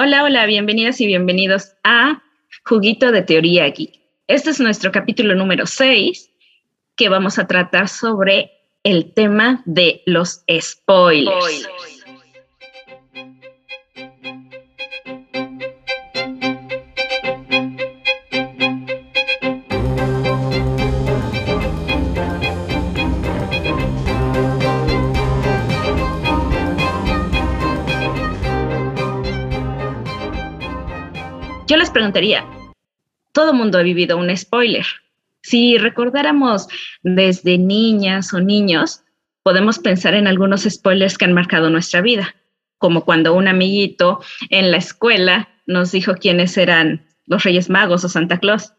Hola, hola, bienvenidas y bienvenidos a Juguito de Teoría aquí. Este es nuestro capítulo número 6 que vamos a tratar sobre el tema de los spoilers. Preguntaría, todo mundo ha vivido un spoiler. Si recordáramos desde niñas o niños, podemos pensar en algunos spoilers que han marcado nuestra vida, como cuando un amiguito en la escuela nos dijo quiénes eran los Reyes Magos o Santa Claus.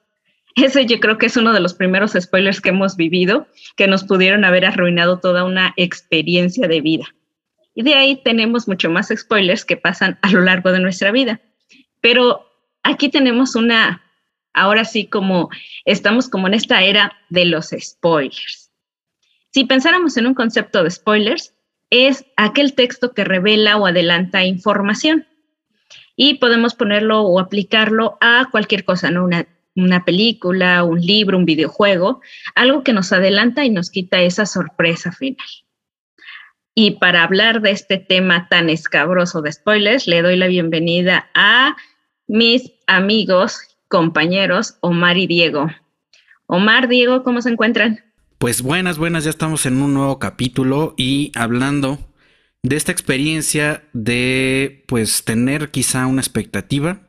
Ese yo creo que es uno de los primeros spoilers que hemos vivido, que nos pudieron haber arruinado toda una experiencia de vida. Y de ahí tenemos mucho más spoilers que pasan a lo largo de nuestra vida. Pero aquí tenemos una, ahora sí como estamos como en esta era de los spoilers. Si pensáramos en un concepto de spoilers, es aquel texto que revela o adelanta información. Y podemos ponerlo o aplicarlo a cualquier cosa, ¿no? Una, una película, un libro, un videojuego, algo que nos adelanta y nos quita esa sorpresa final. Y para hablar de este tema tan escabroso de spoilers, le doy la bienvenida a mis amigos, compañeros, Omar y Diego. Omar, Diego, ¿cómo se encuentran? Pues buenas, buenas, ya estamos en un nuevo capítulo y hablando de esta experiencia de pues tener quizá una expectativa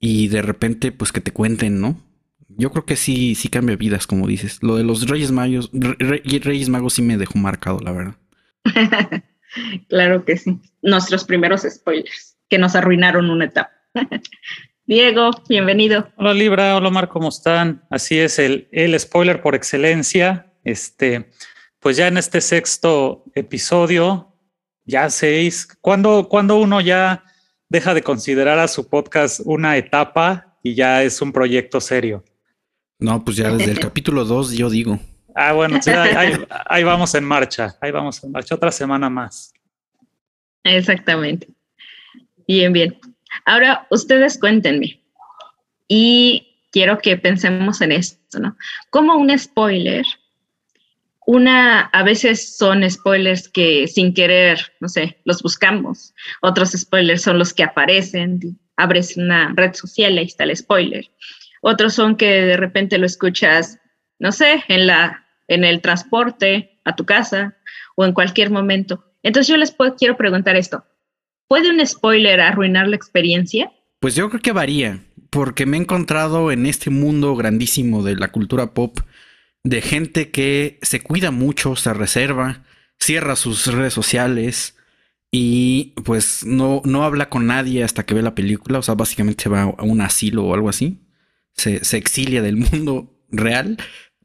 y de repente pues que te cuenten, ¿no? Yo creo que sí, sí cambia vidas, como dices. Lo de los Reyes Magos, Reyes Magos sí me dejó marcado, la verdad. claro que sí. Nuestros primeros spoilers que nos arruinaron una etapa. Diego, bienvenido. Hola Libra, hola Omar, ¿cómo están? Así es, el, el spoiler por excelencia. Este, pues ya en este sexto episodio, ya seis, cuando, cuando uno ya deja de considerar a su podcast una etapa y ya es un proyecto serio. No, pues ya desde el capítulo dos, yo digo. Ah, bueno, ahí vamos en marcha, ahí vamos en marcha, otra semana más. Exactamente. Bien, bien. Ahora, ustedes cuéntenme. Y quiero que pensemos en esto, ¿no? Como un spoiler, una, a veces son spoilers que sin querer, no sé, los buscamos. Otros spoilers son los que aparecen, abres una red social y ahí está el spoiler. Otros son que de repente lo escuchas, no sé, en la, en el transporte a tu casa o en cualquier momento. Entonces yo les quiero preguntar esto. ¿Puede un spoiler arruinar la experiencia? Pues yo creo que varía, porque me he encontrado en este mundo grandísimo de la cultura pop de gente que se cuida mucho, se reserva, cierra sus redes sociales y pues no, no habla con nadie hasta que ve la película, o sea, básicamente se va a un asilo o algo así, se, se exilia del mundo real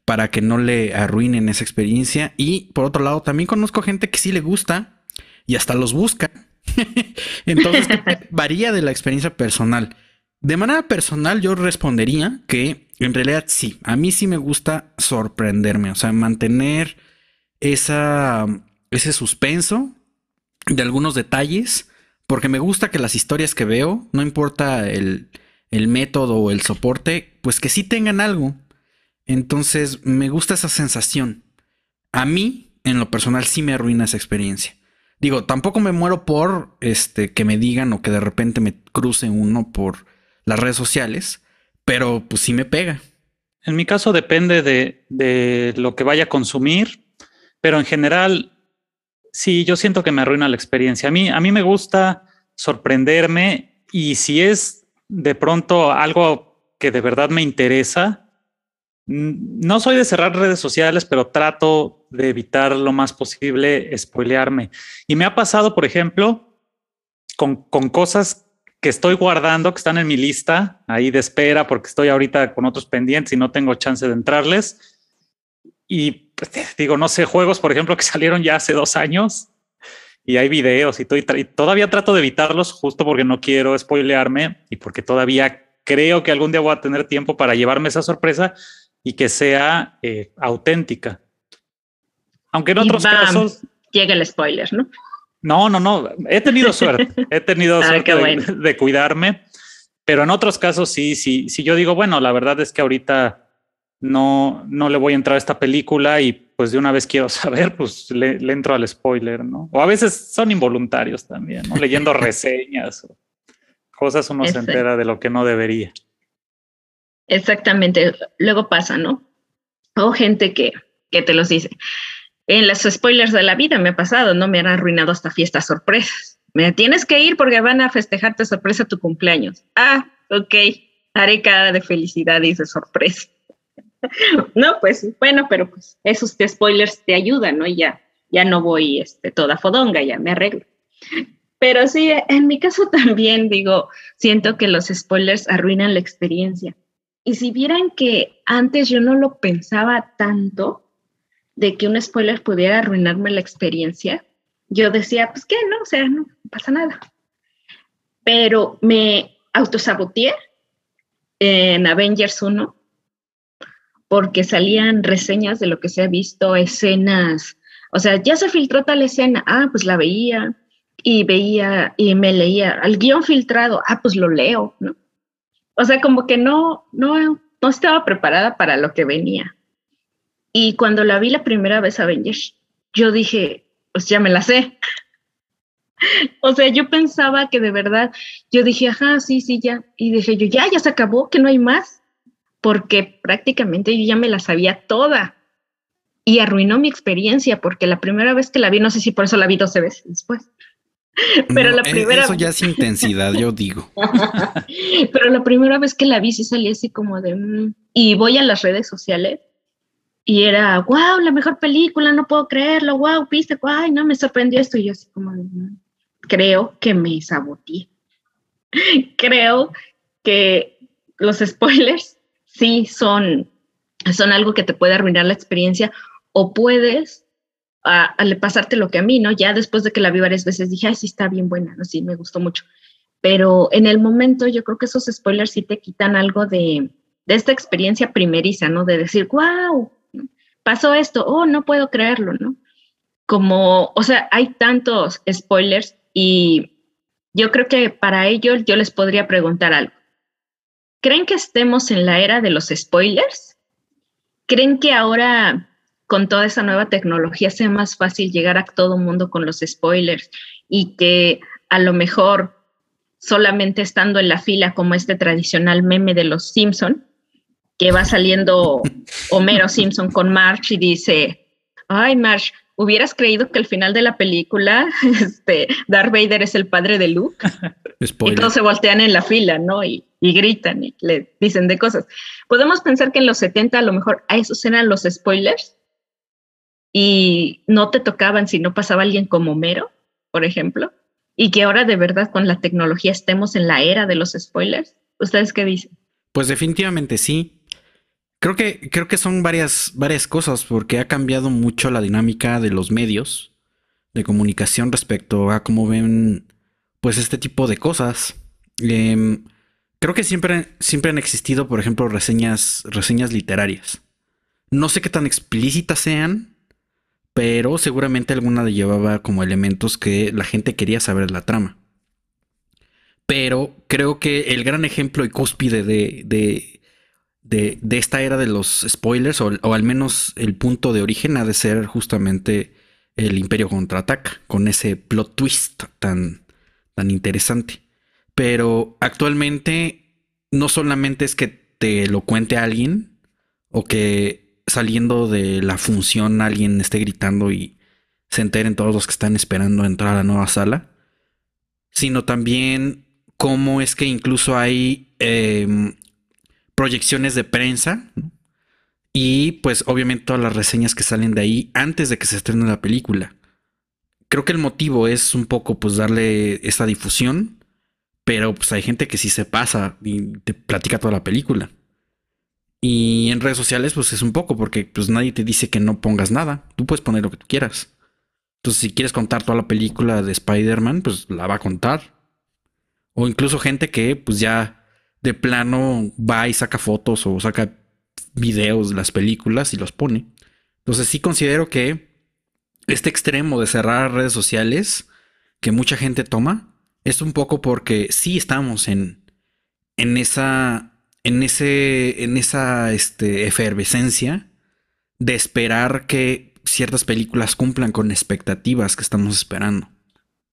para que no le arruinen esa experiencia y por otro lado también conozco gente que sí le gusta y hasta los busca Entonces, varía de la experiencia personal. De manera personal, yo respondería que en realidad sí, a mí sí me gusta sorprenderme, o sea, mantener esa, ese suspenso de algunos detalles, porque me gusta que las historias que veo, no importa el, el método o el soporte, pues que sí tengan algo. Entonces, me gusta esa sensación. A mí, en lo personal, sí me arruina esa experiencia. Digo, tampoco me muero por este que me digan o que de repente me cruce uno por las redes sociales, pero pues sí me pega. En mi caso depende de, de lo que vaya a consumir, pero en general sí, yo siento que me arruina la experiencia. A mí, a mí me gusta sorprenderme y si es de pronto algo que de verdad me interesa, no soy de cerrar redes sociales, pero trato de evitar lo más posible spoilearme. Y me ha pasado, por ejemplo, con, con cosas que estoy guardando, que están en mi lista ahí de espera, porque estoy ahorita con otros pendientes y no tengo chance de entrarles. Y pues, digo, no sé, juegos, por ejemplo, que salieron ya hace dos años y hay videos y, y todavía trato de evitarlos justo porque no quiero spoilearme y porque todavía creo que algún día voy a tener tiempo para llevarme esa sorpresa y que sea eh, auténtica. Aunque en otros casos... Llega el spoiler, ¿no? No, no, no. He tenido suerte. He tenido ah, suerte de, cuidarme. Pero en otros casos sí, sí, sí. Yo digo, bueno, la verdad es que ahorita no, no le voy a entrar a esta película y pues de una vez quiero saber, pues le, entro al spoiler, ¿no? O a veces son involuntarios también, ¿no? Leyendo reseñas o cosas uno se entera de lo que no debería. Exactamente. Luego pasa, ¿no? O gente que, que te los dice. En los spoilers de la vida me ha pasado, ¿no? Me han arruinado hasta fiestas sorpresas. Me tienes que ir porque van a festejarte sorpresa tu cumpleaños. Ah, ok. Haré cara de felicidad y de sorpresa. no, pues bueno, pero pues esos spoilers te ayudan, ¿no? Ya, ya no voy este, toda fodonga, ya me arreglo. Pero sí, en mi caso también digo, siento que los spoilers arruinan la experiencia. Y si vieran que antes yo no lo pensaba tanto de que un spoiler pudiera arruinarme la experiencia, yo decía, pues qué, no, o sea, no pasa nada. Pero me autosaboteé en Avengers 1 porque salían reseñas de lo que se ha visto, escenas, o sea, ya se filtró tal escena, ah, pues la veía y veía y me leía al guion filtrado, ah, pues lo leo, ¿no? O sea, como que no, no, no estaba preparada para lo que venía. Y cuando la vi la primera vez Avengers, yo dije, pues ya me la sé. o sea, yo pensaba que de verdad, yo dije, ajá, sí, sí, ya. Y dije yo, ya, ya se acabó, que no hay más porque prácticamente yo ya me la sabía toda y arruinó mi experiencia porque la primera vez que la vi, no sé si por eso la vi 12 veces después. Pero la e-, primera Eso ya es intensidad, yo digo. Pero la primera vez que la vi sí salí así como de mm", y voy a las redes sociales y era, wow, la mejor película, no puedo creerlo, wow, viste, ay, no, me sorprendió esto. Y yo así como de, mm, creo que me saboteé. creo que los spoilers sí son, son algo que te puede arruinar la experiencia o puedes a, pasarte lo que a mí, ¿no? Ya después de que la vi varias veces dije, ay, sí está bien buena, ¿no? Sí, me gustó mucho. Pero en el momento yo creo que esos spoilers sí te quitan algo de, de esta experiencia primeriza, ¿no? De decir, wow, pasó esto, oh, no puedo creerlo, ¿no? Como, o sea, hay tantos spoilers y yo creo que para ellos yo les podría preguntar algo. ¿Creen que estemos en la era de los spoilers? ¿Creen que ahora con toda esa nueva tecnología sea más fácil llegar a todo mundo con los spoilers y que a lo mejor solamente estando en la fila como este tradicional meme de los Simpson, que va saliendo Homero Simpson con March y dice, ay March, ¿hubieras creído que al final de la película este, Darth Vader es el padre de Luke? Y todos se voltean en la fila, ¿no? Y, y gritan y le dicen de cosas. Podemos pensar que en los 70 a lo mejor a esos eran los spoilers y no te tocaban si no pasaba alguien como Mero, por ejemplo, y que ahora de verdad con la tecnología estemos en la era de los spoilers. ¿Ustedes qué dicen? Pues definitivamente sí. Creo que, creo que son varias, varias cosas porque ha cambiado mucho la dinámica de los medios de comunicación respecto a cómo ven pues este tipo de cosas. Eh, Creo que siempre, siempre han existido, por ejemplo, reseñas, reseñas literarias. No sé qué tan explícitas sean, pero seguramente alguna llevaba como elementos que la gente quería saber la trama. Pero creo que el gran ejemplo y cúspide de, de, de, esta era de los spoilers, o, o, al menos el punto de origen, ha de ser justamente el Imperio contraataca, con ese plot twist tan, tan interesante. Pero actualmente no solamente es que te lo cuente alguien o que saliendo de la función alguien esté gritando y se enteren todos los que están esperando entrar a la nueva sala, sino también cómo es que incluso hay em, proyecciones de prensa y pues obviamente todas las reseñas que salen de ahí antes de que se estrene la película. Creo que el motivo es un poco pues darle esa difusión pero pues hay gente que sí se pasa y te platica toda la película. Y en redes sociales pues es un poco porque pues nadie te dice que no pongas nada. Tú puedes poner lo que tú quieras. Entonces si quieres contar toda la película de Spider-Man pues la va a contar. O incluso gente que pues ya de plano va y saca fotos o saca videos de las películas y los pone. Entonces sí considero que este extremo de cerrar redes sociales que mucha gente toma es un poco porque sí estamos en, en esa, en ese, en esa este, efervescencia de esperar que ciertas películas cumplan con expectativas que estamos esperando.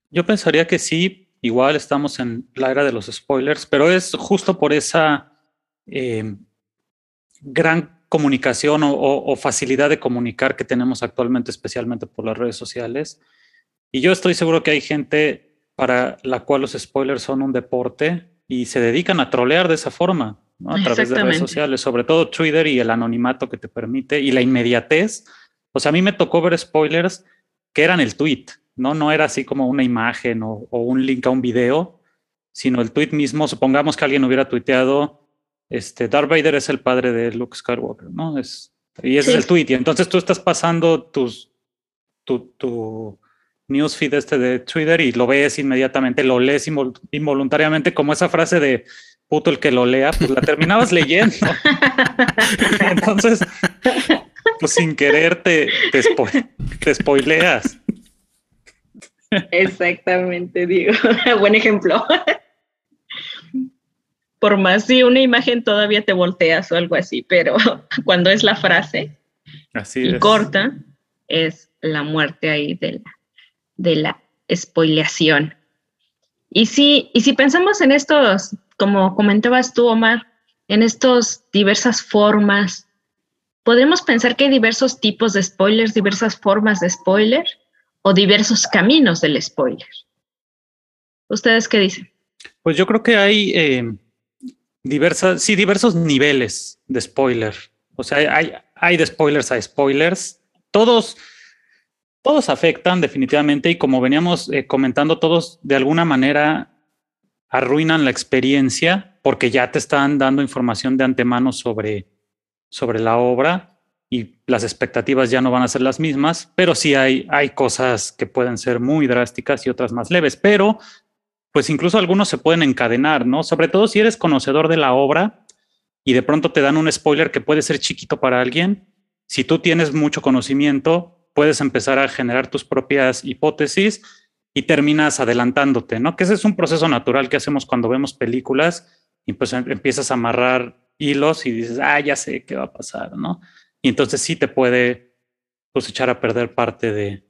Yo pensaría que sí, igual estamos en la era de los spoilers, pero es justo por esa eh, gran comunicación o, facilidad de comunicar que tenemos actualmente, especialmente por las redes sociales. Y yo estoy seguro que hay gente para la cual los spoilers son un deporte y se dedican a trolear de esa forma, a través de redes sociales, sobre todo Twitter y el anonimato que te permite y la inmediatez. O sea, a mí me tocó ver spoilers que eran el tweet, ¿no? No era así como una imagen o, un link a un video, sino el tweet mismo. Supongamos que alguien hubiera tuiteado este, Darth Vader es el padre de Luke Skywalker, ¿no? Es, y ese es el tweet. Y entonces tú estás pasando tus, tu, tu newsfeed este de Twitter y lo ves inmediatamente, lo lees involuntariamente, como esa frase de puto el que lo lea, pues la terminabas leyendo. entonces, pues sin querer te, te, te spoileas. Exactamente, digo. Buen ejemplo por más si una imagen todavía te volteas o algo así, pero cuando es la frase y corta, es la muerte ahí de la, de la spoileación. Y si, y si pensamos en estos, como comentabas tú, Omar, en estas diversas formas, podemos pensar que hay diversos tipos de spoilers, diversas formas de spoiler o diversos caminos del spoiler. ¿Ustedes qué dicen? Pues yo creo que hay eh, diversas, sí, diversos niveles de spoiler. O sea, hay, hay de spoilers a spoilers. Todos, todos afectan definitivamente y como veníamos eh, comentando, todos de alguna manera arruinan la experiencia porque ya te están dando información de antemano sobre, sobre la obra y las expectativas ya no van a ser las mismas, pero sí hay, hay cosas que pueden ser muy drásticas y otras más leves, pero pues incluso algunos se pueden encadenar, ¿no? Sobre todo si eres conocedor de la obra y de pronto te dan un spoiler que puede ser chiquito para alguien. Si tú tienes mucho conocimiento, puedes empezar a generar tus propias hipótesis y terminas adelantándote, ¿no? Que ese es un proceso natural que hacemos cuando vemos películas y pues em, empiezas a amarrar hilos y dices, ah, ya sé qué va a pasar, ¿no? Y entonces sí te puede pues echar a perder parte de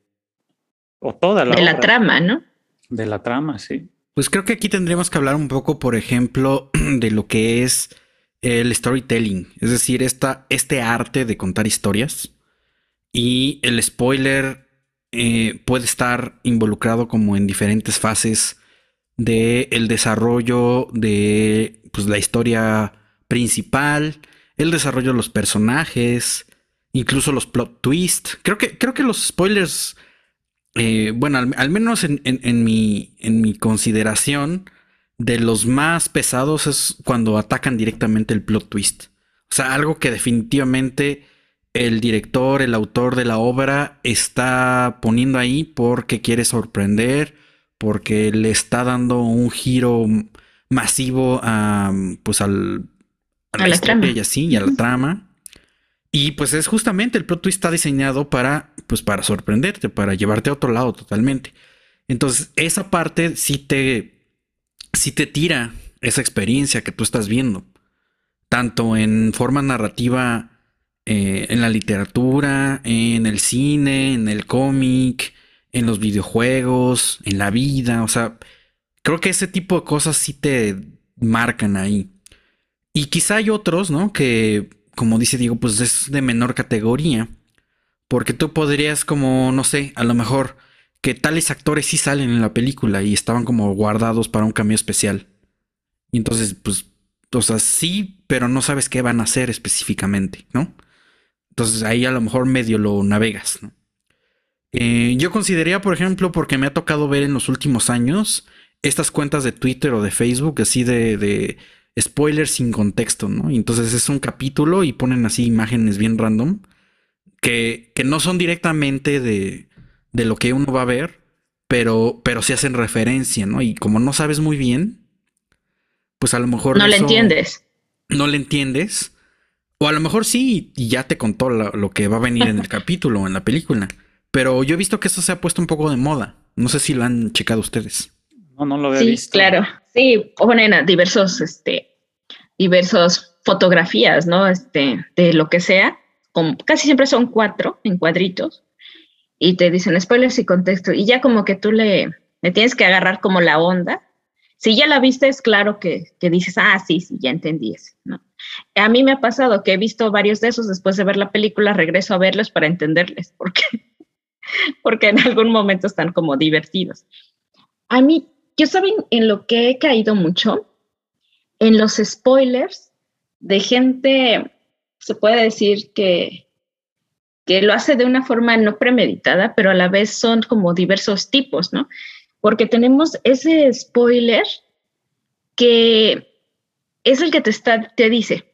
o toda la de la trama, ¿no? De la trama, sí. Pues creo que aquí tendríamos que hablar un poco, por ejemplo, de lo que es el storytelling, es decir, esta, este arte de contar historias. Y el spoiler eh, puede estar involucrado como en diferentes fases del el desarrollo de pues, la historia principal, el desarrollo de los personajes, incluso los plot twists. Creo que, creo que los spoilers eh, bueno, al, menos en, mi, en mi consideración, de los más pesados es cuando atacan directamente el plot twist. O sea, algo que definitivamente el director, el autor de la obra está poniendo ahí porque quiere sorprender, porque le está dando un giro masivo a, pues al, a, la, trama. y así, y a la trama. Y pues es justamente el plot twist está diseñado para, pues para sorprenderte, para llevarte a otro lado totalmente. Entonces, esa parte sí te, sí te tira esa experiencia que tú estás viendo. Tanto en forma narrativa, eh, en la literatura, en el cine, en el cómic, en los videojuegos, en la vida. O sea, creo que ese tipo de cosas sí te marcan ahí. Y quizá hay otros, ¿no? Que como dice Diego, pues es de menor categoría. Porque tú podrías como, no sé, a lo mejor que tales actores sí salen en la película y estaban como guardados para un cambio especial. Y entonces, pues, o sea, sí, pero no sabes qué van a hacer específicamente, ¿no? Entonces ahí a lo mejor medio lo navegas, ¿no? Eh, yo consideraría, por ejemplo, porque me ha tocado ver en los últimos años estas cuentas de Twitter o de Facebook, así de, de spoilers sin contexto, ¿no? Y entonces es un capítulo y ponen así imágenes bien random que, que no son directamente de, de, lo que uno va a ver, pero, pero sí hacen referencia, ¿no? Y como no sabes muy bien, pues a lo mejor... No le entiendes. No le entiendes. O a lo mejor sí, y ya te contó lo, lo que va a venir en el capítulo o en la película. Pero yo he visto que eso se ha puesto un poco de moda. No sé si lo han checado ustedes. No, no lo había sí, visto. Claro, sí, ponen diversos, este, diversos fotografías, ¿no? Este, de lo que sea. Como, casi siempre son cuatro en cuadritos. Y te dicen spoilers y contexto. Y ya como que tú le, le tienes que agarrar como la onda. Si ya la viste, es claro que, que dices, ah, sí, sí, ya entendí eso, ¿no? A mí me ha pasado que he visto varios de esos después de ver la película, regreso a verlos para entenderles, porque, porque en algún momento están como divertidos. A mí, yo saben en lo que he caído mucho, en los spoilers de gente, se puede decir que, que lo hace de una forma no premeditada, pero a la vez son como diversos tipos, ¿no? Porque tenemos ese spoiler que es el que te, está, te dice,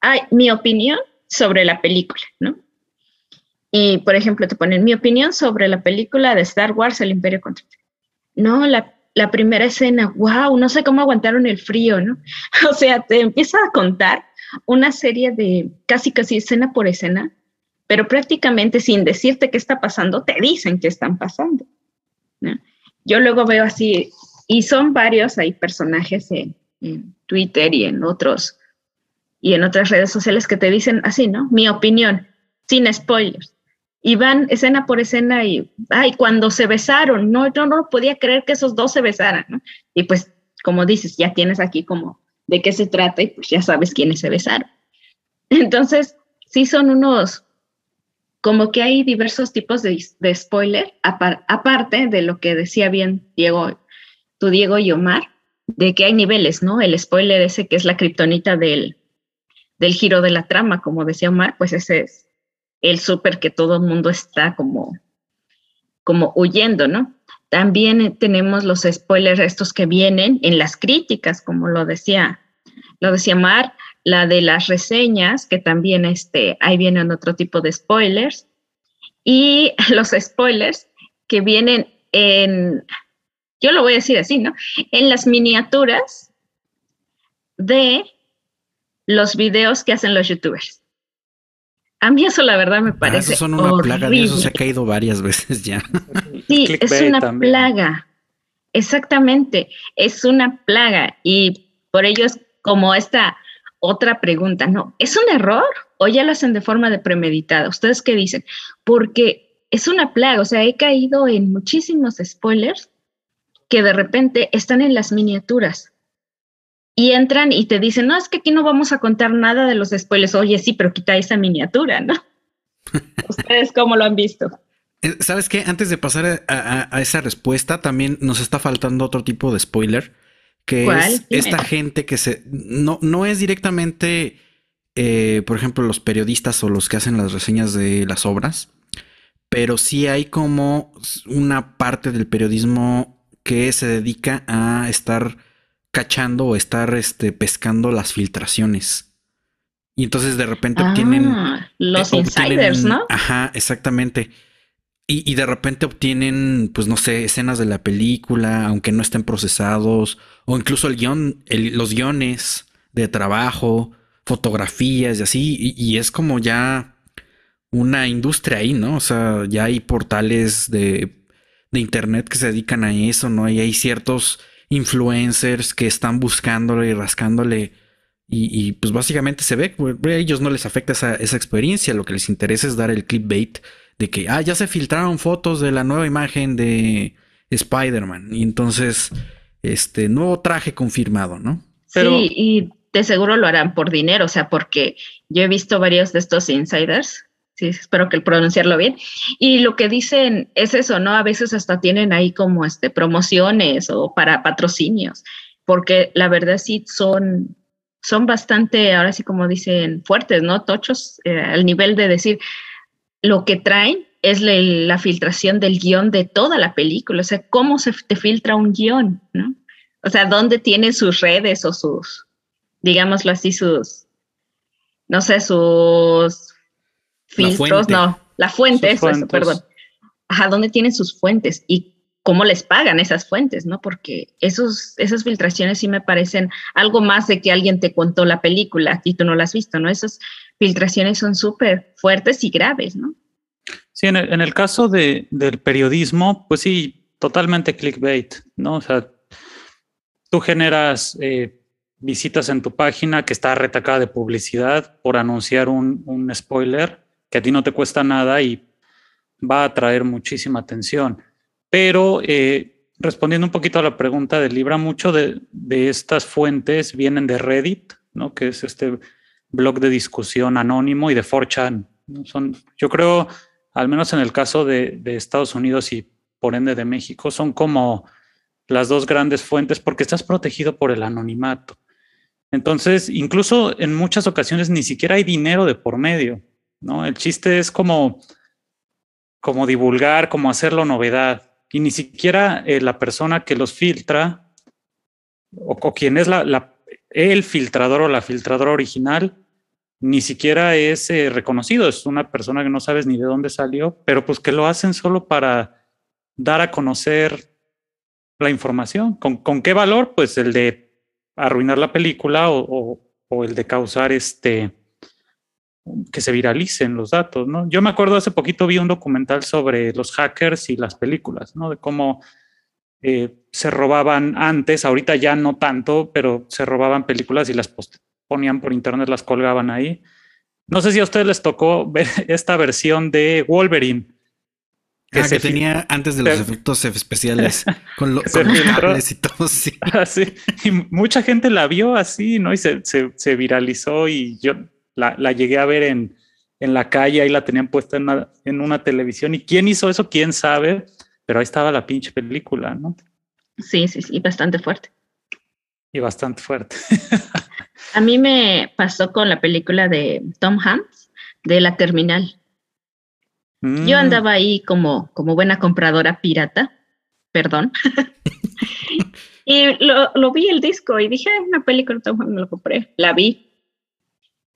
ay, mi opinión sobre la película, ¿no? Y, por ejemplo, te ponen mi opinión sobre la película de Star Wars, El Imperio Contra. No, la, la primera escena, wow, no sé cómo aguantaron el frío, ¿no? O sea, te empieza a contar una serie de casi, casi escena por escena, pero prácticamente sin decirte qué está pasando, te dicen qué están pasando. Yo luego veo así, y son varios, hay personajes en, en Twitter y en otros y en otras redes sociales que te dicen así, ¿no? Mi opinión, sin spoilers. Y van escena por escena y, ay, cuando se besaron, no, yo no podía creer que esos dos se besaran, ¿no? Y pues, como dices, ya tienes aquí como de qué se trata y pues ya sabes quiénes se besaron. Entonces, sí son unos, como que hay diversos tipos de, de spoiler, apar, aparte de lo que decía bien Diego, tu Diego y Omar, de que hay niveles, ¿no? El spoiler ese que es la kriptonita del, del giro de la trama, como decía Omar, pues ese es el súper que todo el mundo está como, como huyendo, ¿no? También tenemos los spoilers estos que vienen en las críticas, como lo decía, lo decía Mar, la de las reseñas, que también este, ahí vienen otro tipo de spoilers, y los spoilers que vienen en, yo lo voy a decir así, ¿no? En las miniaturas de los videos que hacen los youtubers. A mí eso la verdad me parece. Ah, eso son una horrible. plaga, de eso se ha caído varias veces ya. Sí, es una también. plaga. Exactamente, es una plaga y por ello es como esta otra pregunta, ¿no? ¿Es un error o ya lo hacen de forma de premeditada? ¿Ustedes qué dicen? Porque es una plaga, o sea, he caído en muchísimos spoilers que de repente están en las miniaturas y entran y te dicen, no, es que aquí no vamos a contar nada de los spoilers. Oye, sí, pero quita esa miniatura, ¿no? ¿Ustedes cómo lo han visto? Eh, ¿Sabes qué? Antes de pasar a, a, a, esa respuesta, también nos está faltando otro tipo de spoiler, que es esta gente que se no, no es directamente, eh, por ejemplo, los periodistas o los que hacen las reseñas de las obras, pero sí hay como una parte del periodismo que se dedica a estar cachando o estar este, pescando las filtraciones. Y entonces de repente ah, obtienen. Los eh, insiders, obtienen, ¿no? Ajá, exactamente. Y, y, de repente obtienen, pues no sé, escenas de la película, aunque no estén procesados, o incluso el guion, el, los guiones de trabajo, fotografías y así. Y, y, es como ya una industria ahí, ¿no? O sea, ya hay portales de, de internet que se dedican a eso, ¿no? Y hay ciertos influencers que están buscándole y rascándole. Y, y pues básicamente se ve que a ellos no les afecta esa, esa, experiencia. Lo que les interesa es dar el clickbait de que, ah, ya se filtraron fotos de la nueva imagen de Spider-Man. Y entonces, este nuevo traje confirmado, ¿no? Pero... Sí, y de seguro lo harán por dinero, o sea, porque yo he visto varios de estos insiders sí, espero que el pronunciarlo bien. Y lo que dicen es eso, ¿no? A veces hasta tienen ahí como este, promociones o para patrocinios, porque la verdad sí son, son bastante, ahora sí como dicen, fuertes, ¿no? Tochos, eh, al nivel de decir, lo que traen es la, la filtración del guion de toda la película, o sea, cómo se te filtra un guion, ¿no? O sea, dónde tienen sus redes o sus, digámoslo así, sus, no sé, sus filtros, no, la fuente, eso, eso, perdón. Ajá, ¿dónde tienen sus fuentes? Y cómo les pagan esas fuentes, ¿no? Porque esos, esas filtraciones sí me parecen algo más de que alguien te contó la película y tú no la has visto, ¿no? Esas filtraciones son súper fuertes y graves, ¿no? Sí, en el, en el caso de, del periodismo, pues sí, totalmente clickbait, ¿no? O sea, tú generas eh, visitas en tu página que está retacada de publicidad por anunciar un, un spoiler que a ti no te cuesta nada y va a atraer muchísima atención. Pero eh, respondiendo un poquito a la pregunta de Libra, mucho de, estas fuentes vienen de Reddit, ¿no? que es este blog de discusión anónimo y de 4chan. ¿no? Son, yo creo, al menos en el caso de, de Estados Unidos y por ende de México, son como las dos grandes fuentes porque estás protegido por el anonimato. Entonces, incluso en muchas ocasiones ni siquiera hay dinero de por medio, ¿no? El chiste es como, como divulgar, como hacerlo novedad. Y ni siquiera eh, la persona que los filtra o, o quien es el filtrador o la filtradora original, ni siquiera es eh, reconocido. Es una persona que no sabes ni de dónde salió, pero pues que lo hacen solo para dar a conocer la información. ¿Con, con qué valor? Pues el de arruinar la película o, o, el de causar este que se viralicen los datos, ¿no? Yo me acuerdo hace poquito vi un documental sobre los hackers y las películas, ¿no? De cómo eh, se robaban antes, ahorita ya no tanto, pero se robaban películas y las ponían por internet, las colgaban ahí. No sé si a ustedes les tocó ver esta versión de Wolverine, que, ah, que tenía antes de los efectos especiales con, lo, con los cables y todo sí. Ah, sí. Y mucha gente la vio así, ¿no? Y se, se, se viralizó y yo la, la, llegué a ver en, en la calle, ahí la tenían puesta en una, en una televisión. ¿Y quién hizo eso? ¿Quién sabe? Pero ahí estaba la pinche película, ¿no? Sí, sí, sí, bastante fuerte. Y bastante fuerte. a mí me pasó con la película de Tom Hanks, de La Terminal. Mm. Yo andaba ahí como, como buena compradora pirata, perdón. y lo, lo, vi el disco y dije, una película, me lo compré. La vi.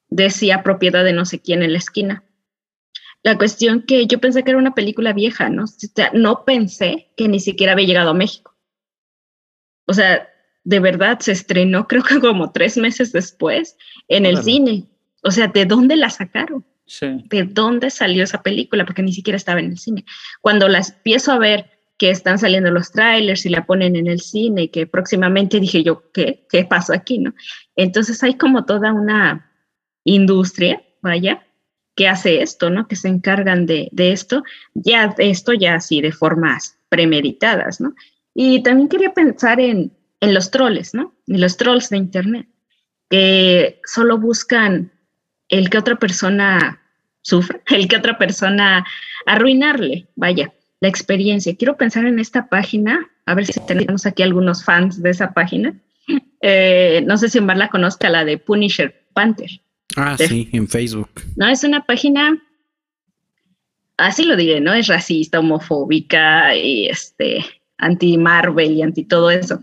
Decía propiedad de no sé quién en la esquina. La cuestión que yo pensé que era una película vieja, ¿no? O sea, no pensé que ni siquiera había llegado a México. O sea, de verdad se estrenó, creo que como tres meses después, en el cine. O sea, ¿de dónde la sacaron? Sí. ¿De dónde salió esa película? Porque ni siquiera estaba en el cine. Cuando la empiezo a ver que están saliendo los trailers y la ponen en el cine y que próximamente dije yo, ¿qué? ¿Qué pasó aquí? ¿no? Entonces hay como toda una industria, vaya, que hace esto, ¿no? Que se encargan de, de esto, ya esto ya así de formas premeditadas, ¿no? Y también quería pensar en, en los troles, ¿no? En los trolls de Internet, que solo buscan el que otra persona sufra, el que otra persona arruinarle, vaya, la experiencia. Quiero pensar en esta página, a ver si tenemos aquí algunos fans de esa página. Eh, no sé si Omar la conozca, la de Punisher Panther. Ah, de, sí, en Facebook. No, es una página, así lo diré, ¿no? Es racista, homofóbica y este, anti-Marvel y anti todo eso.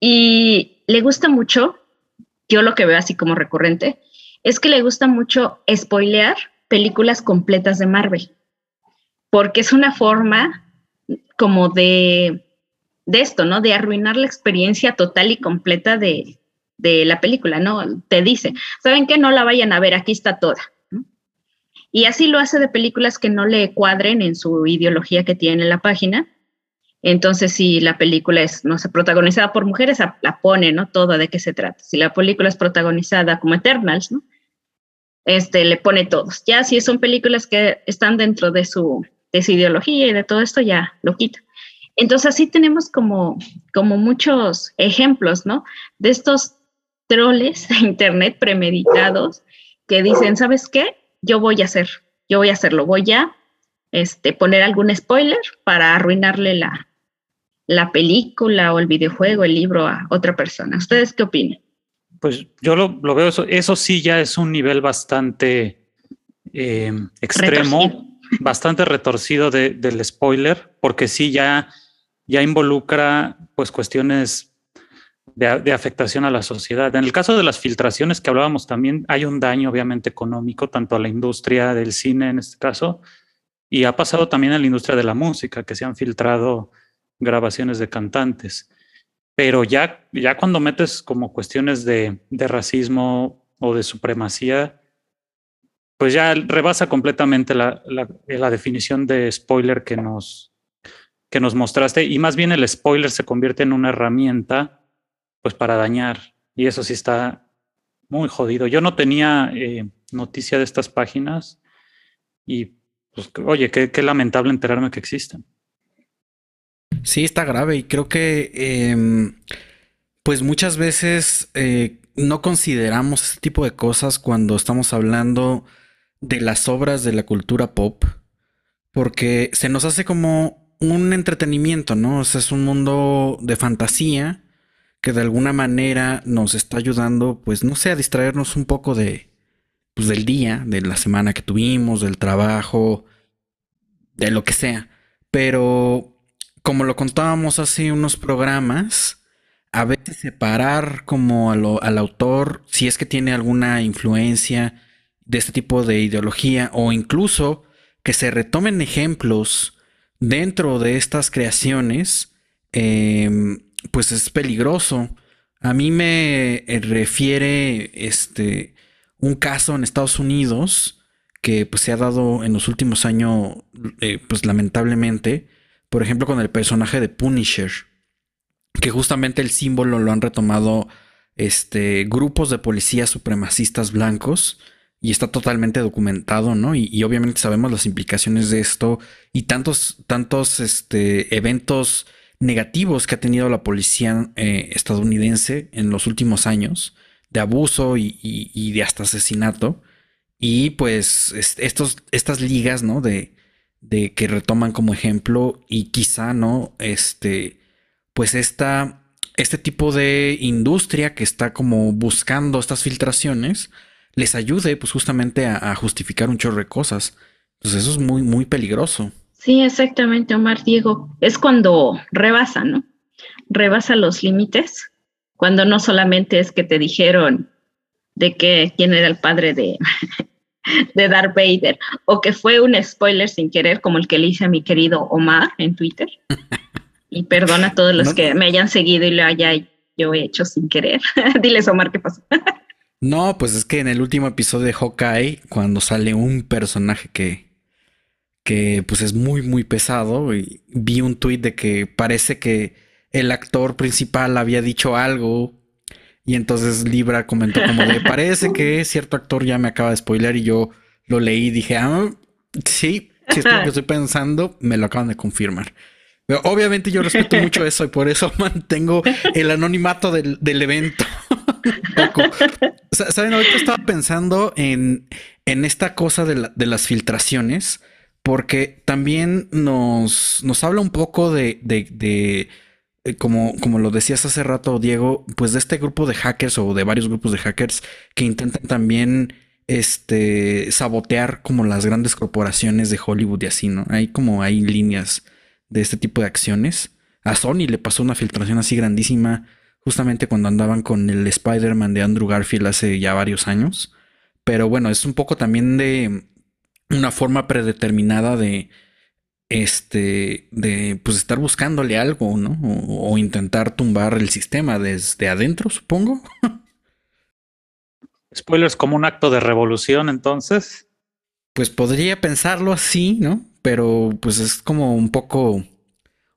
Y le gusta mucho, yo lo que veo así como recurrente, es que le gusta mucho spoilear películas completas de Marvel, porque es una forma como de, de esto, ¿no? De arruinar la experiencia total y completa de, de la película, ¿no? Te dice, ¿saben qué? No la vayan a ver, aquí está toda. Y así lo hace de películas que no le cuadren en su ideología que tiene en la página. Entonces, si la película es, no sé, protagonizada por mujeres, la pone, ¿no? Todo de qué se trata. Si la película es protagonizada como Eternals, ¿no? este, le pone todos. Ya si son películas que están dentro de su, de su ideología y de todo esto, ya lo quita. Entonces así tenemos como, como muchos ejemplos, ¿no? De estos troles de Internet premeditados que dicen, ¿sabes qué? Yo voy a hacer, yo voy a hacerlo, voy a este, poner algún spoiler para arruinarle la, la película o el videojuego, el libro a otra persona. ¿Ustedes qué opinan? Pues yo lo, lo, veo, eso, eso sí ya es un nivel bastante eh, extremo, retorcido. bastante retorcido de, del spoiler, porque sí ya, ya involucra pues cuestiones de, de, afectación a la sociedad. En el caso de las filtraciones que hablábamos también, hay un daño obviamente económico, tanto a la industria del cine en este caso, y ha pasado también a la industria de la música, que se han filtrado grabaciones de cantantes. Pero ya, ya cuando metes como cuestiones de, de racismo o de supremacía, pues ya rebasa completamente la, la, la, definición de spoiler que nos, que nos mostraste y más bien el spoiler se convierte en una herramienta pues para dañar y eso sí está muy jodido. Yo no tenía eh, noticia de estas páginas y pues oye, qué, lamentable enterarme que existen. Sí, está grave y creo que em, pues muchas veces eh, no consideramos este tipo de cosas cuando estamos hablando de las obras de la cultura pop, porque se nos hace como un entretenimiento, ¿no? Es un mundo de fantasía que de alguna manera nos está ayudando, pues no sé, a distraernos un poco de, pues, del día, de la semana que tuvimos, del trabajo, de lo que sea. Pero como lo contábamos hace unos programas, a veces separar como al autor, si es que tiene alguna influencia de este tipo de ideología, o incluso que se retomen ejemplos dentro de estas creaciones, em, pues es peligroso. A mí me refiere este un caso en Estados Unidos que pues se ha dado en los últimos años, eh, pues lamentablemente, por ejemplo, con el personaje de Punisher, que justamente el símbolo lo han retomado este, grupos de policías supremacistas blancos y está totalmente documentado, ¿no? Y, obviamente sabemos las implicaciones de esto y tantos, tantos este, eventos negativos que ha tenido la policía eh, estadounidense en los últimos años, de abuso y, de hasta asesinato. Y pues estos, estas ligas, ¿no? De, de que retoman como ejemplo y quizá, ¿no? Este, pues esta, este tipo de industria que está como buscando estas filtraciones, les ayude pues justamente a, justificar un chorro de cosas. Entonces eso es muy, muy peligroso. Sí, exactamente, Omar Diego. Es cuando rebasa, ¿no? Rebasa los límites, cuando no solamente es que te dijeron de que quién era el padre de, de Darth Vader, o que fue un spoiler sin querer, como el que le hice a mi querido Omar en Twitter. Y perdona a todos los que me hayan seguido y lo haya yo hecho sin querer. Diles, Omar, ¿qué pasó? no, pues es que en el último episodio de Hawkeye, cuando sale un personaje que, que pues es muy, muy pesado, y vi un tweet de que parece que el actor principal había dicho algo y entonces Libra comentó como de, parece que cierto actor ya me acaba de spoiler y yo lo leí y dije, ah, sí, si es lo que estoy pensando, me lo acaban de confirmar. Pero obviamente yo respeto mucho eso y por eso mantengo el anonimato del, evento. Saben, ahorita estaba pensando en, en esta cosa de, de, las filtraciones, porque también nos, nos habla un poco de, de eh, como, como lo decías hace rato, Diego, pues de este grupo de hackers o de varios grupos de hackers que intentan también este, sabotear como las grandes corporaciones de Hollywood y así, ¿no? Hay como hay líneas de este tipo de acciones. A Sony le pasó una filtración así grandísima justamente cuando andaban con el Spider-Man de Andrew Garfield hace ya varios años. Pero bueno, es un poco también de una forma predeterminada de este, de pues estar buscándole algo, ¿no? O, intentar tumbar el sistema desde adentro, supongo. Spoilers como un acto de revolución, entonces. Pues podría pensarlo así, ¿no? Pero pues es como un poco,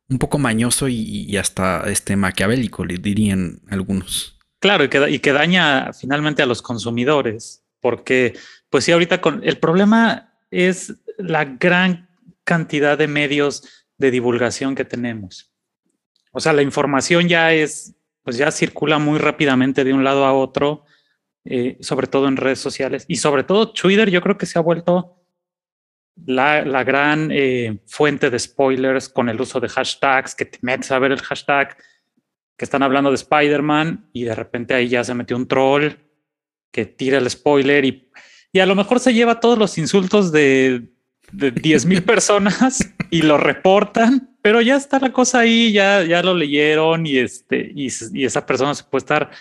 un poco mañoso y, hasta este maquiavélico, le dirían algunos. Claro, y que, y que daña finalmente a los consumidores, porque pues sí, ahorita con el problema es la gran cantidad de medios de divulgación que tenemos. O sea, la información ya es, pues ya circula muy rápidamente de un lado a otro, eh, sobre todo en redes sociales y sobre todo Twitter, yo creo que se ha vuelto la, la gran eh, fuente de spoilers con el uso de hashtags, que te metes a ver el hashtag que están hablando de Spider-Man y de repente ahí ya se metió un troll que tira el spoiler y, y a lo mejor se lleva todos los insultos de, de 10 mil personas y lo reportan, pero ya está la cosa ahí, ya, ya lo leyeron y, este, y, esa persona se puede estar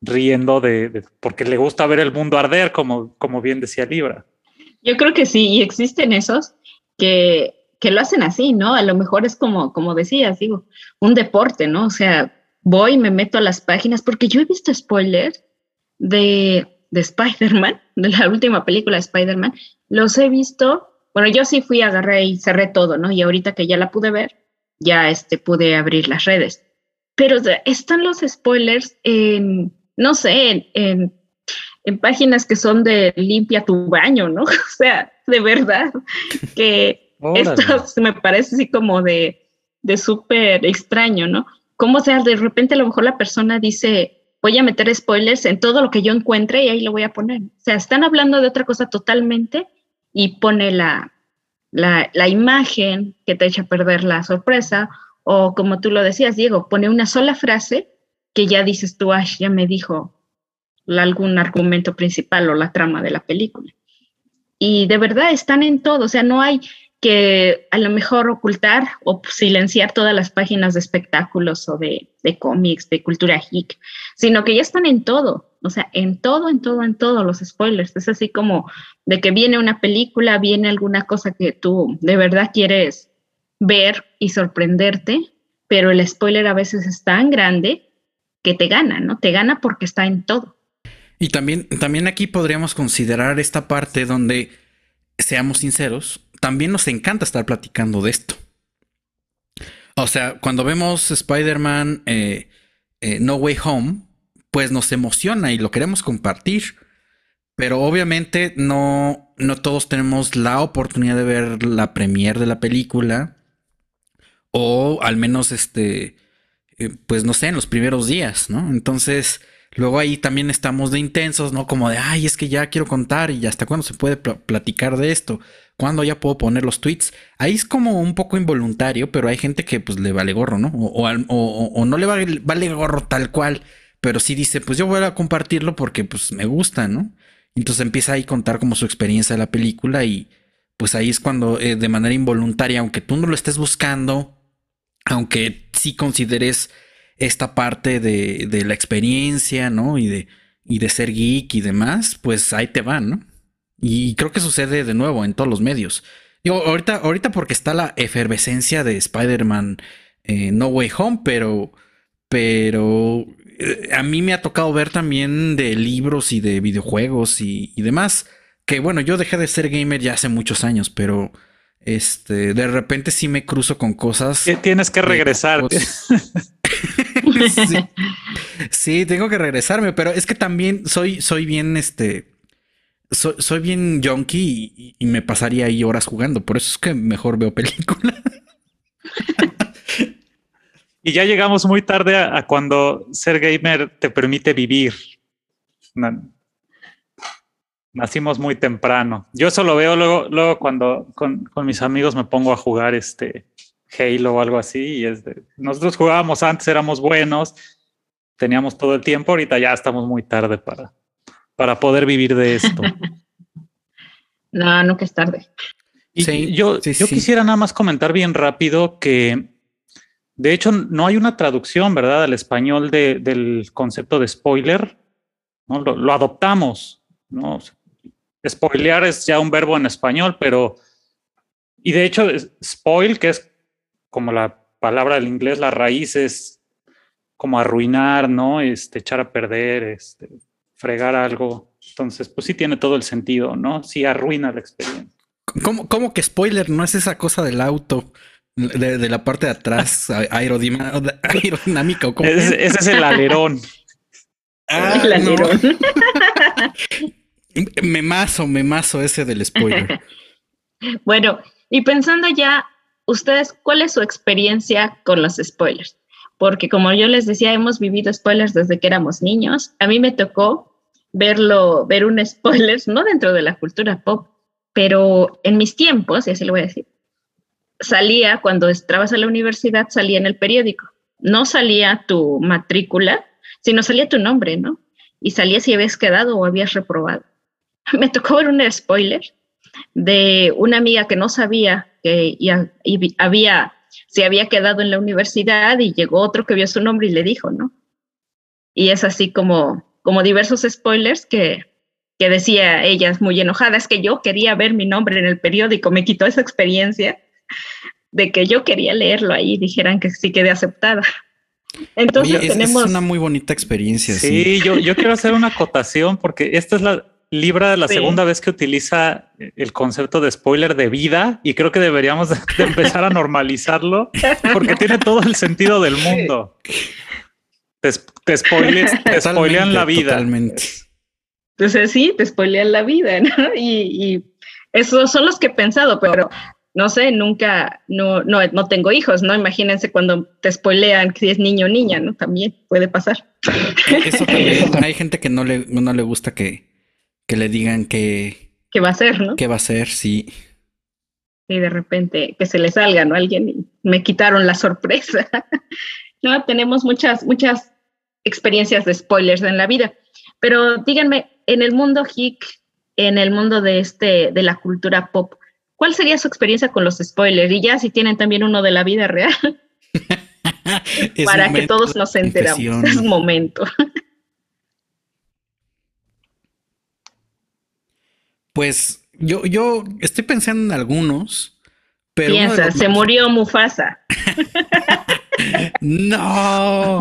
riendo de, porque le gusta ver el mundo arder, como, como bien decía Libra. Yo creo que sí, y existen esos que, que lo hacen así, ¿no? A lo mejor es como, como decías, digo, un deporte, ¿no? O sea, voy y me meto a las páginas, porque yo he visto spoilers de, de Spider-Man, de la última película de Spider-Man, los he visto bueno, yo sí fui, agarré y cerré todo, ¿no? Y ahorita que ya la pude ver, ya este, pude abrir las redes. Pero están los spoilers en, no sé, en, en, páginas que son de limpia tu baño, ¿no? O sea, de verdad, que esto me parece así como de, de súper extraño, ¿no? Como sea, de repente a lo mejor la persona dice, voy a meter spoilers en todo lo que yo encuentre y ahí lo voy a poner. O sea, están hablando de otra cosa totalmente y pone la, la, la imagen que te echa a perder la sorpresa o como tú lo decías, Diego, pone una sola frase que ya dices tú, Ash, ya me dijo algún argumento principal o la trama de la película. Y de verdad están en todo, o sea, no hay, que a lo mejor ocultar o silenciar todas las páginas de espectáculos o de, de cómics, de cultura geek, sino que ya están en todo, o sea, en todo, en todo, en todo los spoilers. Es así como de que viene una película, viene alguna cosa que tú de verdad quieres ver y sorprenderte, pero el spoiler a veces es tan grande que te gana, ¿no? Te gana porque está en todo. Y también, también aquí podríamos considerar esta parte donde, seamos sinceros, también nos encanta estar platicando de esto. O sea, cuando vemos Spider-Man eh, eh, No Way Home, pues nos emociona y lo queremos compartir. Pero obviamente no, no todos tenemos la oportunidad de ver la premiere de la película. O al menos este, eh, pues no sé, en los primeros días, ¿no? Entonces, luego ahí también estamos de intensos, ¿no? Como de, ay, es que ya quiero contar y hasta cuándo se puede platicar de esto. ¿Cuándo ya puedo poner los tweets? Ahí es como un poco involuntario, pero hay gente que pues le vale gorro, ¿no? O, no le vale, vale, gorro tal cual, pero sí dice, pues yo voy a compartirlo porque pues me gusta, ¿no? Entonces empieza ahí a contar como su experiencia de la película y pues ahí es cuando eh, de manera involuntaria, aunque tú no lo estés buscando, aunque sí consideres esta parte de, de la experiencia, ¿no? Y de, y de ser geek y demás, pues ahí te van, ¿no? Y creo que sucede de nuevo en todos los medios. Digo, ahorita, ahorita porque está la efervescencia de Spider-Man eh, No Way Home, pero, pero eh, a mí me ha tocado ver también de libros y de videojuegos y, demás. Que bueno, yo dejé de ser gamer ya hace muchos años, pero este, de repente sí me cruzo con cosas. Tienes que regresar. sí. sí, tengo que regresarme, pero es que también soy, soy bien, este, soy, bien junkie y, me pasaría ahí horas jugando. Por eso es que mejor veo películas. y ya llegamos muy tarde a, cuando ser gamer te permite vivir. Nacimos muy temprano. Yo eso lo veo luego, luego cuando con, mis amigos me pongo a jugar este Halo o algo así. Y es nosotros jugábamos antes, éramos buenos, teníamos todo el tiempo. Ahorita ya estamos muy tarde para, para poder vivir de esto. no, nunca es tarde. Y yo, yo quisiera nada más comentar bien rápido que, de hecho, no hay una traducción, ¿verdad?, al español del concepto de spoiler. ¿no? Lo, adoptamos, ¿no? Spoilear es ya un verbo en español, pero... Y de hecho, spoil, que es como la palabra del inglés, la raíz es como arruinar, ¿no? Este, echar a perder, este, fregar algo. Entonces, pues sí tiene todo el sentido, ¿no? Sí arruina la experiencia. ¿Cómo, cómo que spoiler? No es esa cosa del auto. De, la parte de atrás, aerodinámica. ¿o ese, es el alerón. Ah, el alerón. me mazo, me mazo ese del spoiler. bueno, y pensando ya, ustedes, ¿cuál es su experiencia con los spoilers? Porque como yo les decía, hemos vivido spoilers desde que éramos niños. A mí me tocó verlo, ver un spoiler, no dentro de la cultura pop, pero en mis tiempos, y así lo voy a decir, salía, cuando estabas en la universidad, salía en el periódico. No salía tu matrícula, sino salía tu nombre, ¿no? Y salía si habías quedado o habías reprobado. Me tocó ver un spoiler de una amiga que no sabía que ya, había, se había quedado en la universidad y llegó otro que vio su nombre y le dijo, ¿no? Y es así como como diversos spoilers que, que decía ella muy enojada, es que yo quería ver mi nombre en el periódico, me quitó esa experiencia de que yo quería leerlo ahí, dijeran que sí quedé aceptada. Entonces tenemos... Es una muy bonita experiencia. Sí, Yo, yo quiero hacer una acotación porque esta es la, Libra la segunda vez que utiliza el concepto de spoiler de vida y creo que deberíamos de, empezar a normalizarlo porque tiene todo el sentido del mundo. Te, te, spoilean la vida. Totalmente. Entonces sí, te spoilean la vida, ¿no? Y, y esos son los que he pensado, pero no sé, nunca, no, no, no tengo hijos, ¿no? Imagínense cuando te spoilean si es niño o niña, ¿no? También puede pasar. Eso también, hay gente que no le, no le gusta que, que le digan que... ¿Qué va a ser, no? ¿Qué va a ser? Sí. Y de repente que se le salga, ¿no? Alguien y me quitaron la sorpresa. no, tenemos muchas, muchas experiencias de spoilers en la vida. Pero díganme, en el mundo hick, en el mundo de este, de la cultura pop, ¿Cuál sería su experiencia con los spoilers? Y ya si tienen también uno de la vida real. para que todos nos enteramos. Es un momento. Pues yo, yo estoy pensando en algunos, pero. Piensa, se murió Mufasa. no.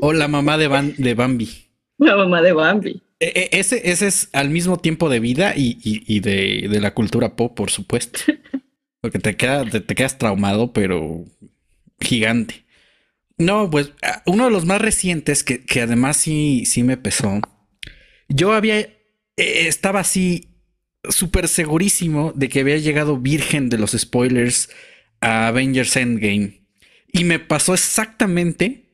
O la mamá de, de Bambi. La mamá de Bambi. E, e, ese, ese es al mismo tiempo de vida y, de, la cultura pop, por supuesto. Porque te, queda, te, quedas traumado, pero gigante. No, pues uno de los más recientes que, además sí, sí me pesó. Yo había, e, estaba así súper segurísimo de que había llegado virgen de los spoilers a Avengers Endgame. Y me pasó exactamente